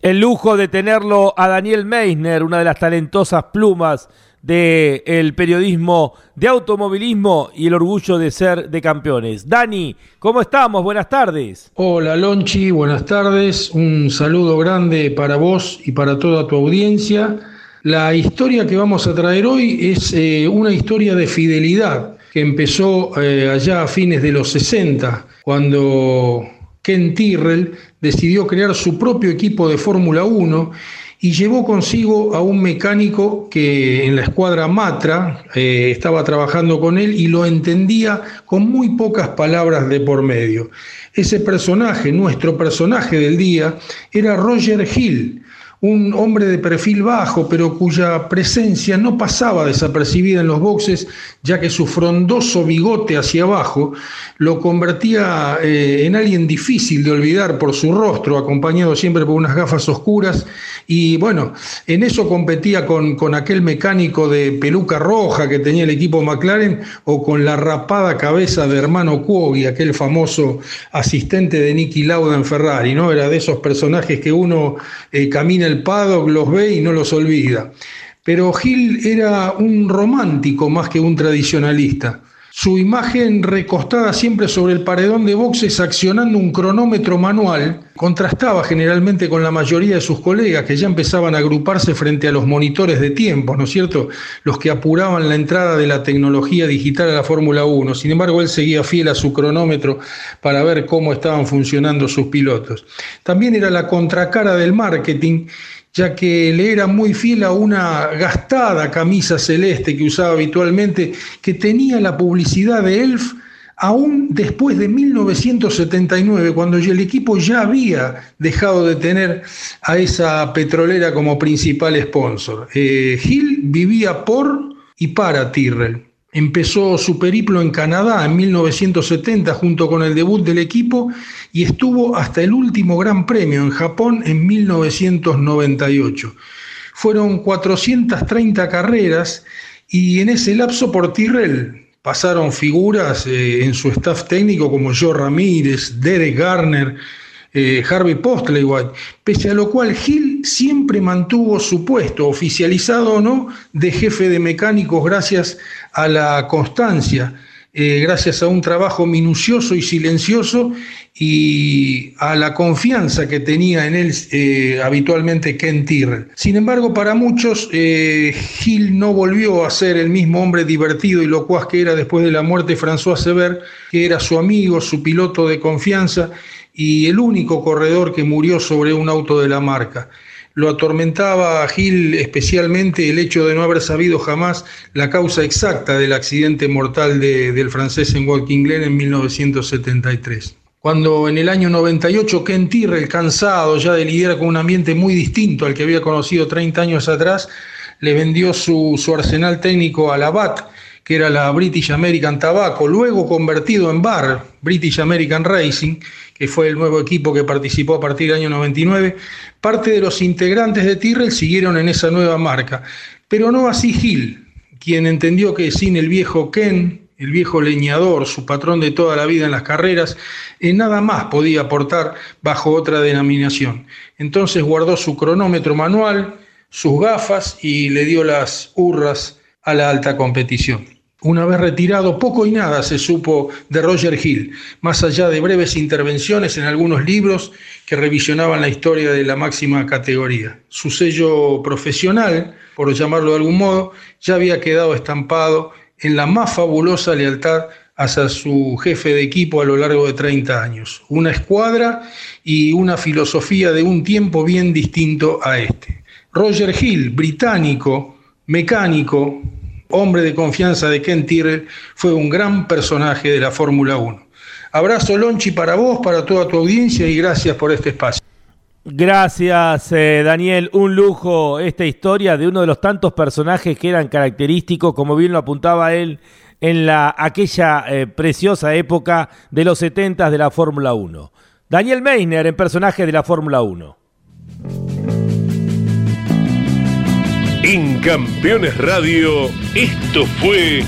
El lujo de tenerlo a Daniel Meisner, una de las talentosas plumas del periodismo de automovilismo y el orgullo de ser de campeones. Dani, ¿cómo estamos? Buenas tardes. Hola Lonchi, buenas tardes. Un saludo grande para vos y para toda tu audiencia. La historia que vamos a traer hoy es eh, una historia de fidelidad que empezó eh, allá a fines de los 60, cuando Ken Tyrrell decidió crear su propio equipo de Fórmula 1 y llevó consigo a un mecánico que en la escuadra Matra eh, estaba trabajando con él y lo entendía con muy pocas palabras de por medio. Ese personaje, nuestro personaje del día, era Roger Hill, un hombre de perfil bajo, pero cuya presencia no pasaba desapercibida en los boxes, ya que su frondoso bigote hacia abajo lo convertía eh, en alguien difícil de olvidar por su rostro, acompañado siempre por unas gafas oscuras, y bueno, en eso competía con, con aquel mecánico de peluca roja que tenía el equipo McLaren, o con la rapada cabeza de hermano Cuogui, aquel famoso asistente de Nicky Lauda en Ferrari, ¿no? Era de esos personajes que uno eh, camina el paddock, los ve y no los olvida. Pero Gil era un romántico más que un tradicionalista. Su imagen recostada siempre sobre el paredón de boxes accionando un cronómetro manual contrastaba generalmente con la mayoría de sus colegas que ya empezaban a agruparse frente a los monitores de tiempo, ¿no es cierto? Los que apuraban la entrada de la tecnología digital a la Fórmula 1. Sin embargo, él seguía fiel a su cronómetro para ver cómo estaban funcionando sus pilotos. También era la contracara del marketing ya que le era muy fiel a una gastada camisa celeste que usaba habitualmente, que tenía la publicidad de Elf aún después de 1979, cuando el equipo ya había dejado de tener a esa petrolera como principal sponsor. Eh, Hill vivía por y para Tyrrell. Empezó su periplo en Canadá en 1970 junto con el debut del equipo y estuvo hasta el último Gran Premio en Japón en 1998. Fueron 430 carreras y en ese lapso por Tyrrell pasaron figuras eh, en su staff técnico como Joe Ramírez, Derek Garner, eh, Harvey Postlethwaite, pese a lo cual Hill siempre mantuvo su puesto, oficializado o no, de jefe de mecánicos gracias a la constancia, eh, gracias a un trabajo minucioso y silencioso y a la confianza que tenía en él eh, habitualmente Ken Tyrrell. Sin embargo, para muchos, Hill no volvió a ser el mismo hombre divertido y locuaz que era después de la muerte de François Sever, que era su amigo, su piloto de confianza y el único corredor que murió sobre un auto de la marca. Lo atormentaba a Gil especialmente el hecho de no haber sabido jamás la causa exacta del accidente mortal del francés en Walking Glen en 1973. Cuando en el año 98 Ken Tyrrell, cansado ya de lidiar con un ambiente muy distinto al que había conocido 30 años atrás, le vendió su, su arsenal técnico a la BAT, que era la British American Tobacco, luego convertido en BAR, British American Racing, que fue el nuevo equipo que participó a partir del año 99, parte de los integrantes de Tyrrell siguieron en esa nueva marca, pero no así Hill, quien entendió que sin el viejo Ken, el viejo leñador, su patrón de toda la vida en las carreras, en nada más podía aportar bajo otra denominación. Entonces guardó su cronómetro manual, sus gafas y le dio las hurras a la alta competición. Una vez retirado, poco y nada se supo de Roger Hill, más allá de breves intervenciones en algunos libros que revisionaban la historia de la máxima categoría. Su sello profesional, por llamarlo de algún modo, ya había quedado estampado en la más fabulosa lealtad hacia su jefe de equipo a lo largo de 30 años. Una escuadra y una filosofía de un tiempo bien distinto a este. Roger Hill, británico, mecánico, hombre de confianza de Ken Tyrrell, fue un gran personaje de la Fórmula 1. Abrazo Lonchi para vos, para toda tu audiencia y gracias por este espacio. Gracias, eh, Daniel. Un lujo esta historia de uno de los tantos personajes que eran característicos, como bien lo apuntaba él, en la, aquella eh, preciosa época de los 70 de la Fórmula 1. Daniel Meissner en personaje de la Fórmula 1. En Campeones Radio, esto fue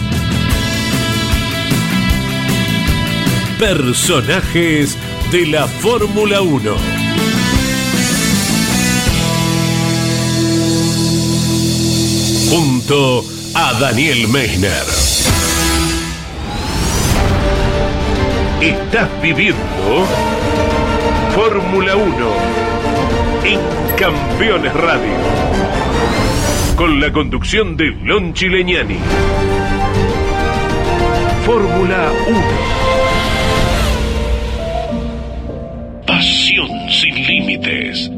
Personajes de la Fórmula 1. Junto a Daniel Meissner. Estás viviendo Fórmula 1 en Campeones Radio. Con la conducción de Lon Chileñani. Fórmula 1. Pasión sin límites.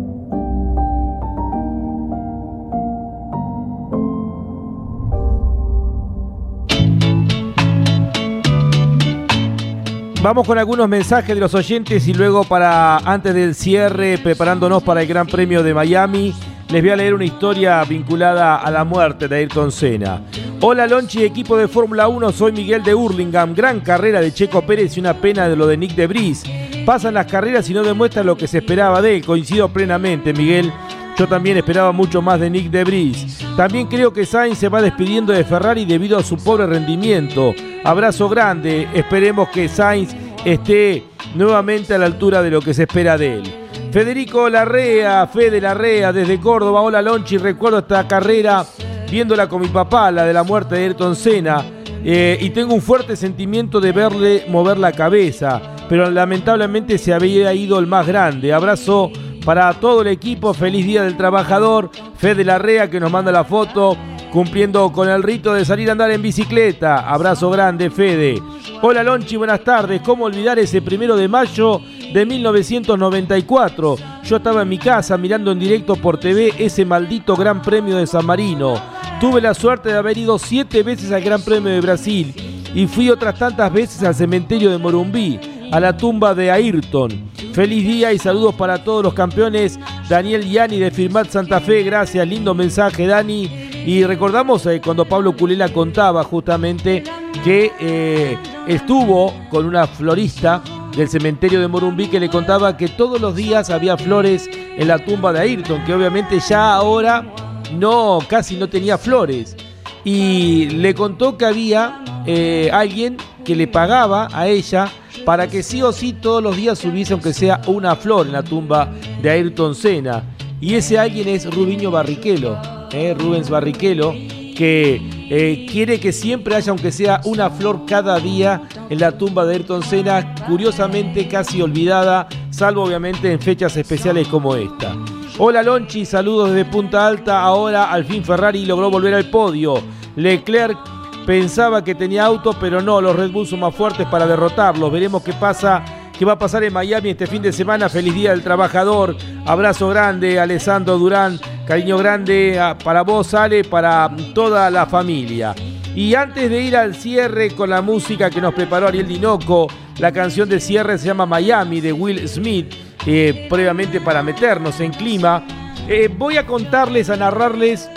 Vamos con algunos mensajes de los oyentes y luego para antes del cierre, preparándonos para el Gran Premio de Miami, les voy a leer una historia vinculada a la muerte de Ayrton Senna. Hola Lonchi, equipo de Fórmula 1, soy Miguel de Hurlingham. Gran carrera de Checo Pérez y una pena de lo de Nick de Bris. Pasan las carreras y no demuestran lo que se esperaba de él. Coincido plenamente, Miguel. Yo también esperaba mucho más de Nick de Bris. También creo que Sainz se va despidiendo de Ferrari debido a su pobre rendimiento. Abrazo grande. Esperemos que Sainz esté nuevamente a la altura de lo que se espera de él. Federico Larrea, Fede Larrea desde Córdoba. Hola Lonchi, recuerdo esta carrera viéndola con mi papá, la de la muerte de Ayrton Senna. Eh, y tengo un fuerte sentimiento de verle mover la cabeza, pero lamentablemente se había ido el más grande. Abrazo para todo el equipo, feliz día del trabajador. Fede Larrea que nos manda la foto cumpliendo con el rito de salir a andar en bicicleta. Abrazo grande, Fede. Hola Lonchi, buenas tardes. ¿Cómo olvidar ese primero de mayo de 1994? Yo estaba en mi casa mirando en directo por TV ese maldito Gran Premio de San Marino. Tuve la suerte de haber ido siete veces al Gran Premio de Brasil y fui otras tantas veces al cementerio de Morumbí, a la tumba de Ayrton. Feliz día y saludos para todos los campeones. Daniel Yani de Firmat Santa Fe, gracias, lindo mensaje Dani. Y recordamos eh, cuando Pablo Culela contaba justamente que eh, estuvo con una florista del cementerio de Morumbí que le contaba que todos los días había flores en la tumba de Ayrton, que obviamente ya ahora no, casi no tenía flores. Y le contó que había eh, alguien que le pagaba a ella para que sí o sí todos los días subiese aunque sea una flor en la tumba de Ayrton Senna. Y ese alguien es Rubiño Barrichello eh, Rubens Barrichello, que eh, quiere que siempre haya, aunque sea una flor cada día, en la tumba de Ayrton Senna, curiosamente casi olvidada, salvo obviamente en fechas especiales como esta. Hola Lonchi, saludos desde Punta Alta. Ahora al fin Ferrari logró volver al podio. Leclerc pensaba que tenía auto, pero no, los Red Bull son más fuertes para derrotarlos. Veremos qué pasa, qué va a pasar en Miami este fin de semana. Feliz Día del Trabajador. Abrazo grande, Alessandro Durán. Cariño grande ah, para vos, Ale, para toda la familia. Y antes de ir al cierre con la música que nos preparó Ariel Dinoco, la canción de cierre se llama Miami de Will Smith, eh, previamente para meternos en clima, eh, voy a contarles, a narrarles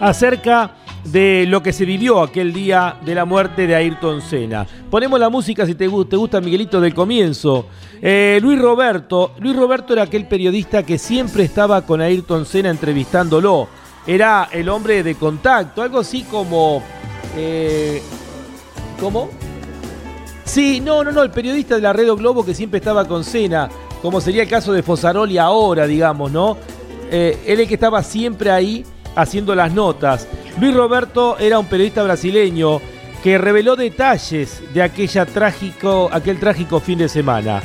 acerca de lo que se vivió aquel día de la muerte de Ayrton Senna. Ponemos la música si te, te gusta, Miguelito, del comienzo. Eh, Luis Roberto, Luis Roberto era aquel periodista que siempre estaba con Ayrton Senna entrevistándolo. Era el hombre de contacto, algo así como... Eh, ¿Cómo? Sí, no, no, no, el periodista de la Red Globo que siempre estaba con Senna, como sería el caso de Fosaroli ahora, digamos, ¿no? Eh, él el que estaba siempre ahí haciendo las notas. Luis Roberto era un periodista brasileño que reveló detalles de aquella trágico, aquel trágico fin de semana.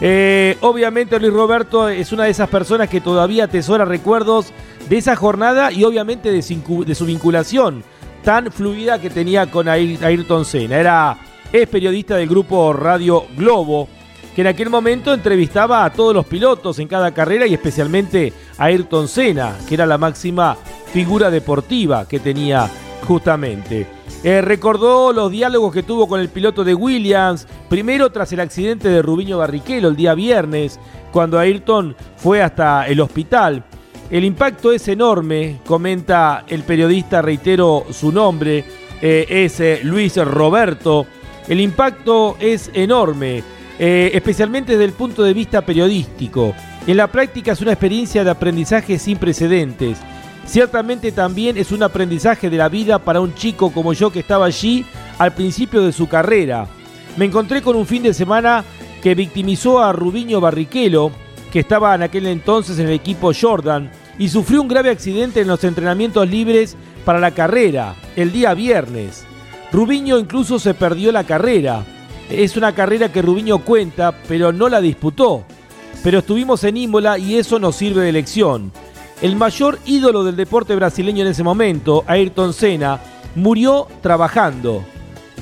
Eh, obviamente Luis Roberto es una de esas personas que todavía atesora recuerdos de esa jornada y obviamente de su, vinculación tan fluida que tenía con Ayrton Senna. Era, es periodista del grupo Radio Globo, que en aquel momento entrevistaba a todos los pilotos en cada carrera y especialmente a Ayrton Senna, que era la máxima figura deportiva que tenía justamente. Eh, recordó los diálogos que tuvo con el piloto de Williams, primero tras el accidente de Rubiño Barrichello el día viernes, cuando Ayrton fue hasta el hospital. El impacto es enorme, comenta el periodista, reitero su nombre, eh, es eh, Luis Roberto. El impacto es enorme, especialmente desde el punto de vista periodístico. En la práctica es una experiencia de aprendizaje sin precedentes. Ciertamente también es un aprendizaje de la vida para un chico como yo que estaba allí al principio de su carrera. Me encontré con un fin de semana que victimizó a Rubiño Barrichello, que estaba en aquel entonces en el equipo Jordan, y sufrió un grave accidente en los entrenamientos libres para la carrera, el día viernes. Rubiño incluso se perdió la carrera. Es una carrera que Rubiño cuenta, pero no la disputó. Pero estuvimos en Imola y eso nos sirve de lección. El mayor ídolo del deporte brasileño en ese momento, Ayrton Senna, murió trabajando.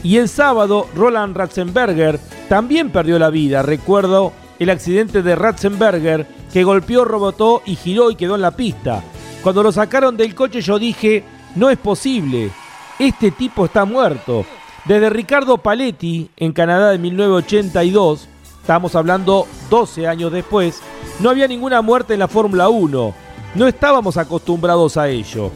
Y el sábado, Roland Ratzenberger también perdió la vida. Recuerdo el accidente de Ratzenberger que golpeó, robotó y giró y quedó en la pista. Cuando lo sacaron del coche yo dije, no es posible, este tipo está muerto. Desde Ricardo Paletti, en Canadá de 1982, estamos hablando 12 años después, no había ninguna muerte en la Fórmula 1. No estábamos acostumbrados a ello.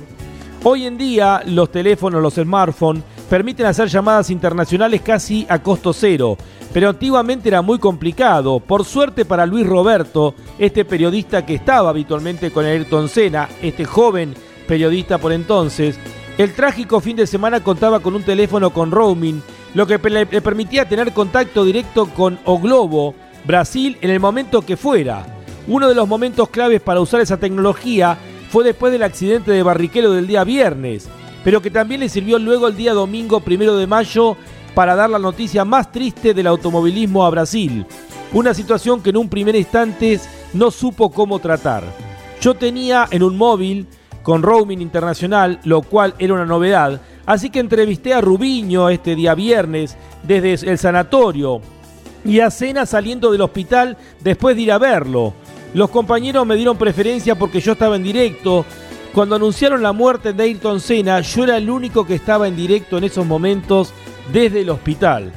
Hoy en día los teléfonos, los smartphones, permiten hacer llamadas internacionales casi a costo cero, pero antiguamente era muy complicado. Por suerte para Luis Roberto, este periodista que estaba habitualmente con Ayrton Senna, este joven periodista por entonces, el trágico fin de semana contaba con un teléfono con roaming, lo que le permitía tener contacto directo con O Globo, Brasil, en el momento que fuera. Uno de los momentos claves para usar esa tecnología fue después del accidente de Barrichello del día viernes, pero que también le sirvió luego el día domingo primero de mayo para dar la noticia más triste del automovilismo a Brasil. Una situación que en un primer instante no supo cómo tratar. Yo tenía en un móvil con roaming internacional, lo cual era una novedad, así que entrevisté a Rubiño este día viernes desde el sanatorio y a Cena saliendo del hospital después de ir a verlo. Los compañeros me dieron preferencia porque yo estaba en directo. Cuando anunciaron la muerte de Ayrton Senna, yo era el único que estaba en directo en esos momentos desde el hospital.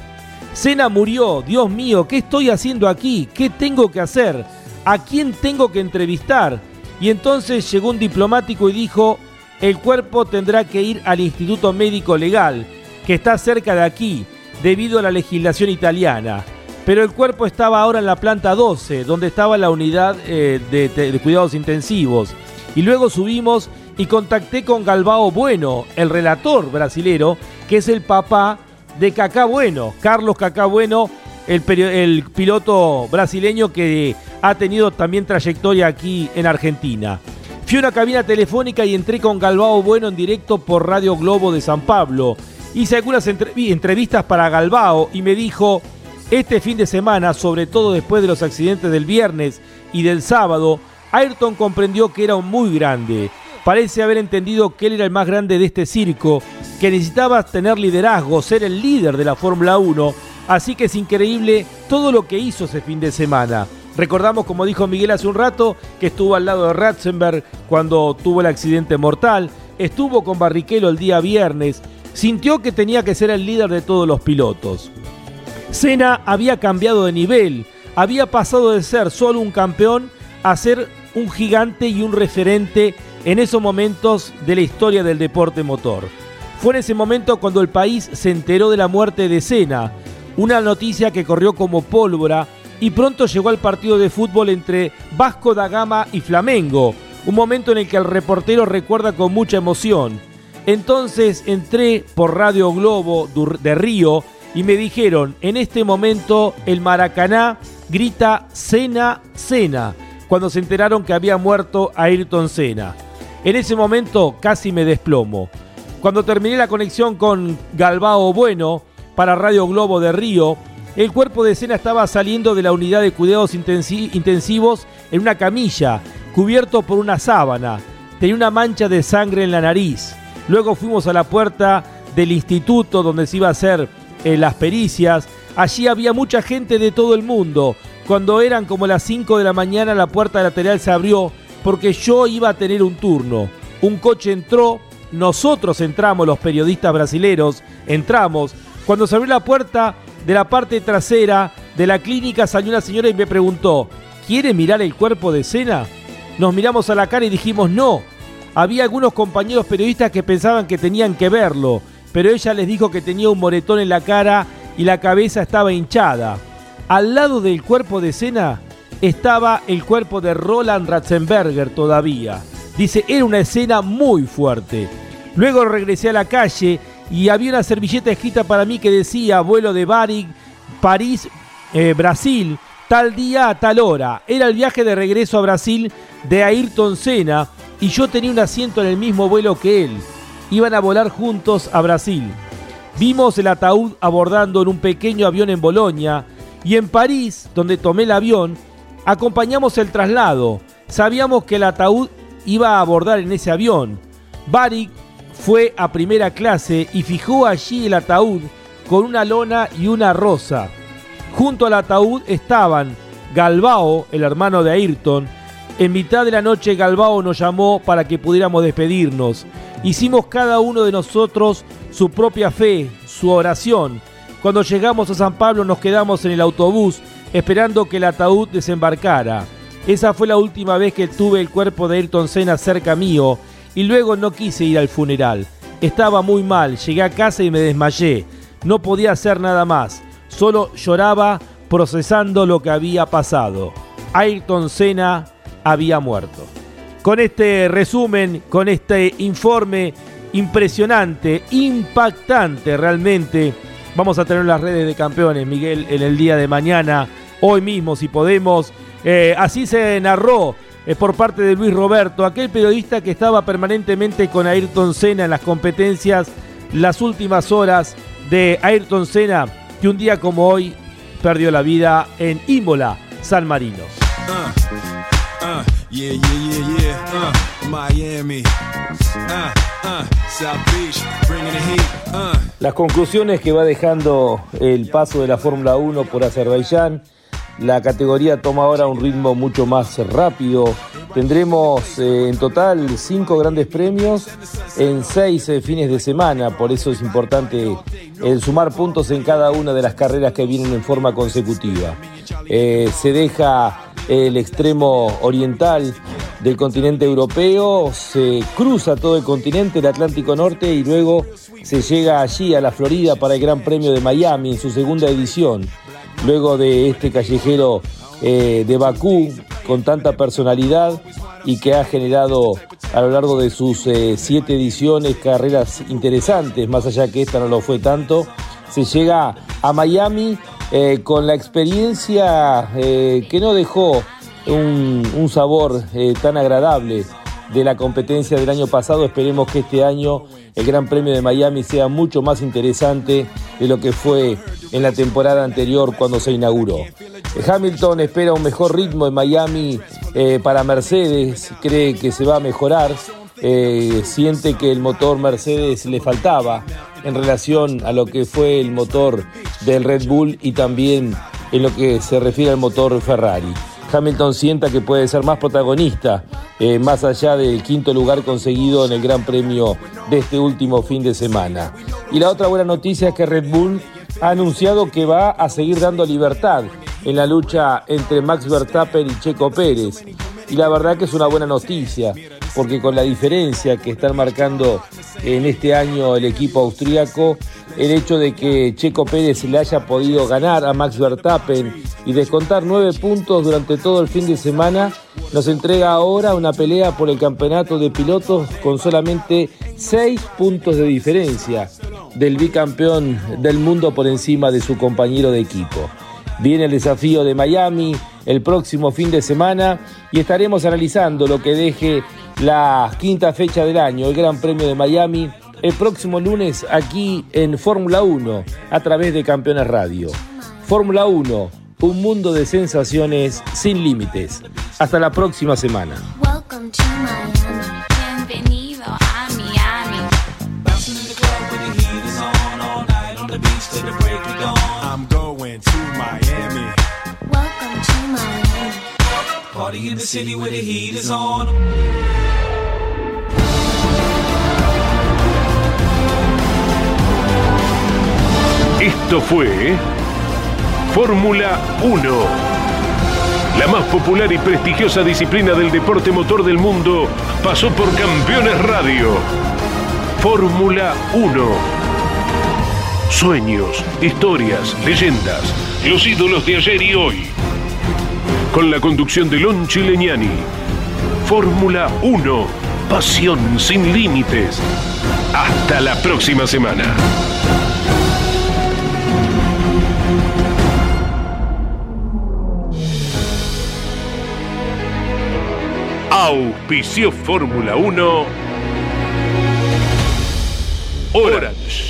Senna murió, Dios mío, ¿qué estoy haciendo aquí? ¿Qué tengo que hacer? ¿A quién tengo que entrevistar? Y entonces llegó un diplomático y dijo, el cuerpo tendrá que ir al Instituto Médico Legal, que está cerca de aquí, debido a la legislación italiana pero el cuerpo estaba ahora en la planta 12, donde estaba la unidad eh, de, cuidados intensivos. Y luego subimos y contacté con Galbao Bueno, el relator brasilero, que es el papá de Cacá Bueno, Carlos Cacá Bueno, el, el piloto brasileño que ha tenido también trayectoria aquí en Argentina. Fui a una cabina telefónica y entré con Galbao Bueno en directo por Radio Globo de San Pablo. Hice algunas entrevistas para Galbao y me dijo, este fin de semana, sobre todo después de los accidentes del viernes y del sábado, Ayrton comprendió que era un muy grande. Parece haber entendido que él era el más grande de este circo, que necesitaba tener liderazgo, ser el líder de la Fórmula 1, así que es increíble todo lo que hizo ese fin de semana. Recordamos, como dijo Miguel hace un rato, que estuvo al lado de Ratzenberg cuando tuvo el accidente mortal, estuvo con Barrichello el día viernes, sintió que tenía que ser el líder de todos los pilotos. Senna había cambiado de nivel, había pasado de ser solo un campeón a ser un gigante y un referente en esos momentos de la historia del deporte motor. Fue en ese momento cuando el país se enteró de la muerte de Senna, una noticia que corrió como pólvora y pronto llegó al partido de fútbol entre Vasco da Gama y Flamengo, un momento en el que el reportero recuerda con mucha emoción. Entonces entré por Radio Globo de Río y me dijeron, en este momento el Maracaná grita Cena, Cena, cuando se enteraron que había muerto Ayrton Senna. En ese momento casi me desplomo. Cuando terminé la conexión con Galbao Bueno para Radio Globo de Río, el cuerpo de Senna estaba saliendo de la unidad de cuidados intensivos en una camilla, cubierto por una sábana. Tenía una mancha de sangre en la nariz. Luego fuimos a la puerta del instituto donde se iba a hacer en las pericias. Allí había mucha gente de todo el mundo. Cuando eran como las 5 de la mañana la puerta lateral se abrió porque yo iba a tener un turno. un coche entró, nosotros entramos, los periodistas brasileros, entramos. Cuando se abrió la puerta de la parte trasera de la clínica salió una señora y me preguntó, ¿quiere mirar el cuerpo de escena? Nos miramos a la cara y dijimos no. Había algunos compañeros periodistas que pensaban que tenían que verlo, pero ella les dijo que tenía un moretón en la cara y la cabeza estaba hinchada. Al lado del cuerpo de escena estaba el cuerpo de Roland Ratzenberger todavía. Dice, era una escena muy fuerte. Luego regresé a la calle y había una servilleta escrita para mí que decía vuelo de Bari, París, eh, Brasil, tal día a tal hora. Era el viaje de regreso a Brasil de Ayrton Senna y yo tenía un asiento en el mismo vuelo que él. Iban a volar juntos a Brasil. Vimos el ataúd abordando en un pequeño avión en Bolonia y en París, donde tomé el avión, acompañamos el traslado. Sabíamos que el ataúd iba a abordar en ese avión. Barik fue a primera clase y fijó allí el ataúd con una lona y una rosa. Junto al ataúd estaban Galbao, el hermano de Ayrton. En mitad de la noche Galbao nos llamó para que pudiéramos despedirnos. Hicimos cada uno de nosotros su propia fe, su oración. Cuando llegamos a San Pablo nos quedamos en el autobús esperando que el ataúd desembarcara. Esa fue la última vez que tuve el cuerpo de Ayrton Senna cerca mío y luego no quise ir al funeral. Estaba muy mal, llegué a casa y me desmayé. No podía hacer nada más, solo lloraba procesando lo que había pasado. Ayrton Senna había muerto. Con este resumen, con este informe impresionante, impactante realmente, vamos a tener las redes de campeones, Miguel, en el día de mañana, hoy mismo si podemos. Eh, así se narró es por parte de Luis Roberto, aquel periodista que estaba permanentemente con Ayrton Senna en las competencias las últimas horas de Ayrton Senna, que un día como hoy perdió la vida en Imola, San Marino. Las conclusiones que va dejando el paso de la Fórmula 1 por Azerbaiyán. La categoría toma ahora un ritmo mucho más rápido. Tendremos eh, en total cinco grandes premios en seis eh, fines de semana, por eso es importante el sumar puntos en cada una de las carreras que vienen en forma consecutiva. Eh, se deja el extremo oriental del continente europeo, se cruza todo el continente, el Atlántico Norte, y luego se llega allí a la Florida para el Gran Premio de Miami en su segunda edición. Luego de este callejero eh, de Bakú con tanta personalidad y que ha generado a lo largo de sus eh, siete ediciones carreras interesantes, más allá que esta no lo fue tanto, se llega a Miami eh, con la experiencia que no dejó un, sabor tan agradable de la competencia del año pasado. Esperemos que este año el Gran Premio de Miami sea mucho más interesante de lo que fue en la temporada anterior cuando se inauguró. Hamilton espera un mejor ritmo en Miami eh, para Mercedes, cree que se va a mejorar, eh, siente que el motor Mercedes le faltaba en relación a lo que fue el motor del Red Bull y también en lo que se refiere al motor Ferrari. Hamilton sienta que puede ser más protagonista, eh, más allá del quinto lugar conseguido en el Gran Premio de este último fin de semana. Y la otra buena noticia es que Red Bull ha anunciado que va a seguir dando libertad en la lucha entre Max Verstappen y Checo Pérez. Y la verdad que es una buena noticia, porque con la diferencia que están marcando en este año el equipo austríaco, el hecho de que Checo Pérez le haya podido ganar a Max Verstappen y descontar nueve puntos durante todo el fin de semana, nos entrega ahora una pelea por el campeonato de pilotos con solamente seis puntos de diferencia del bicampeón del mundo por encima de su compañero de equipo. Viene el desafío de Miami el próximo fin de semana y estaremos analizando lo que deje la quinta fecha del año, el Gran Premio de Miami, el próximo lunes aquí en Fórmula 1 a través de Campeones Radio. Fórmula 1, un mundo de sensaciones sin límites. Hasta la próxima semana. party in. Esto fue Fórmula 1, la más popular y prestigiosa disciplina del deporte motor del mundo, pasó por Campeones Radio. Fórmula 1. Sueños, historias, leyendas, los ídolos de ayer y hoy. Con la conducción de Lon Chileñani. Fórmula 1. Pasión sin límites. Hasta la próxima semana. Auspició Fórmula 1 Orange.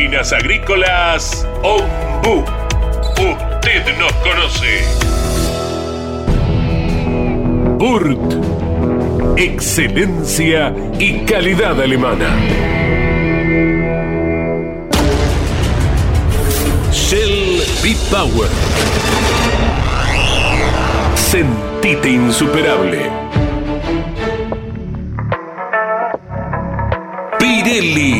Máquinas Agrícolas Ombu. Usted nos conoce. Burt. Excelencia y calidad alemana. Shell B-Power. Sentite insuperable. Pirelli.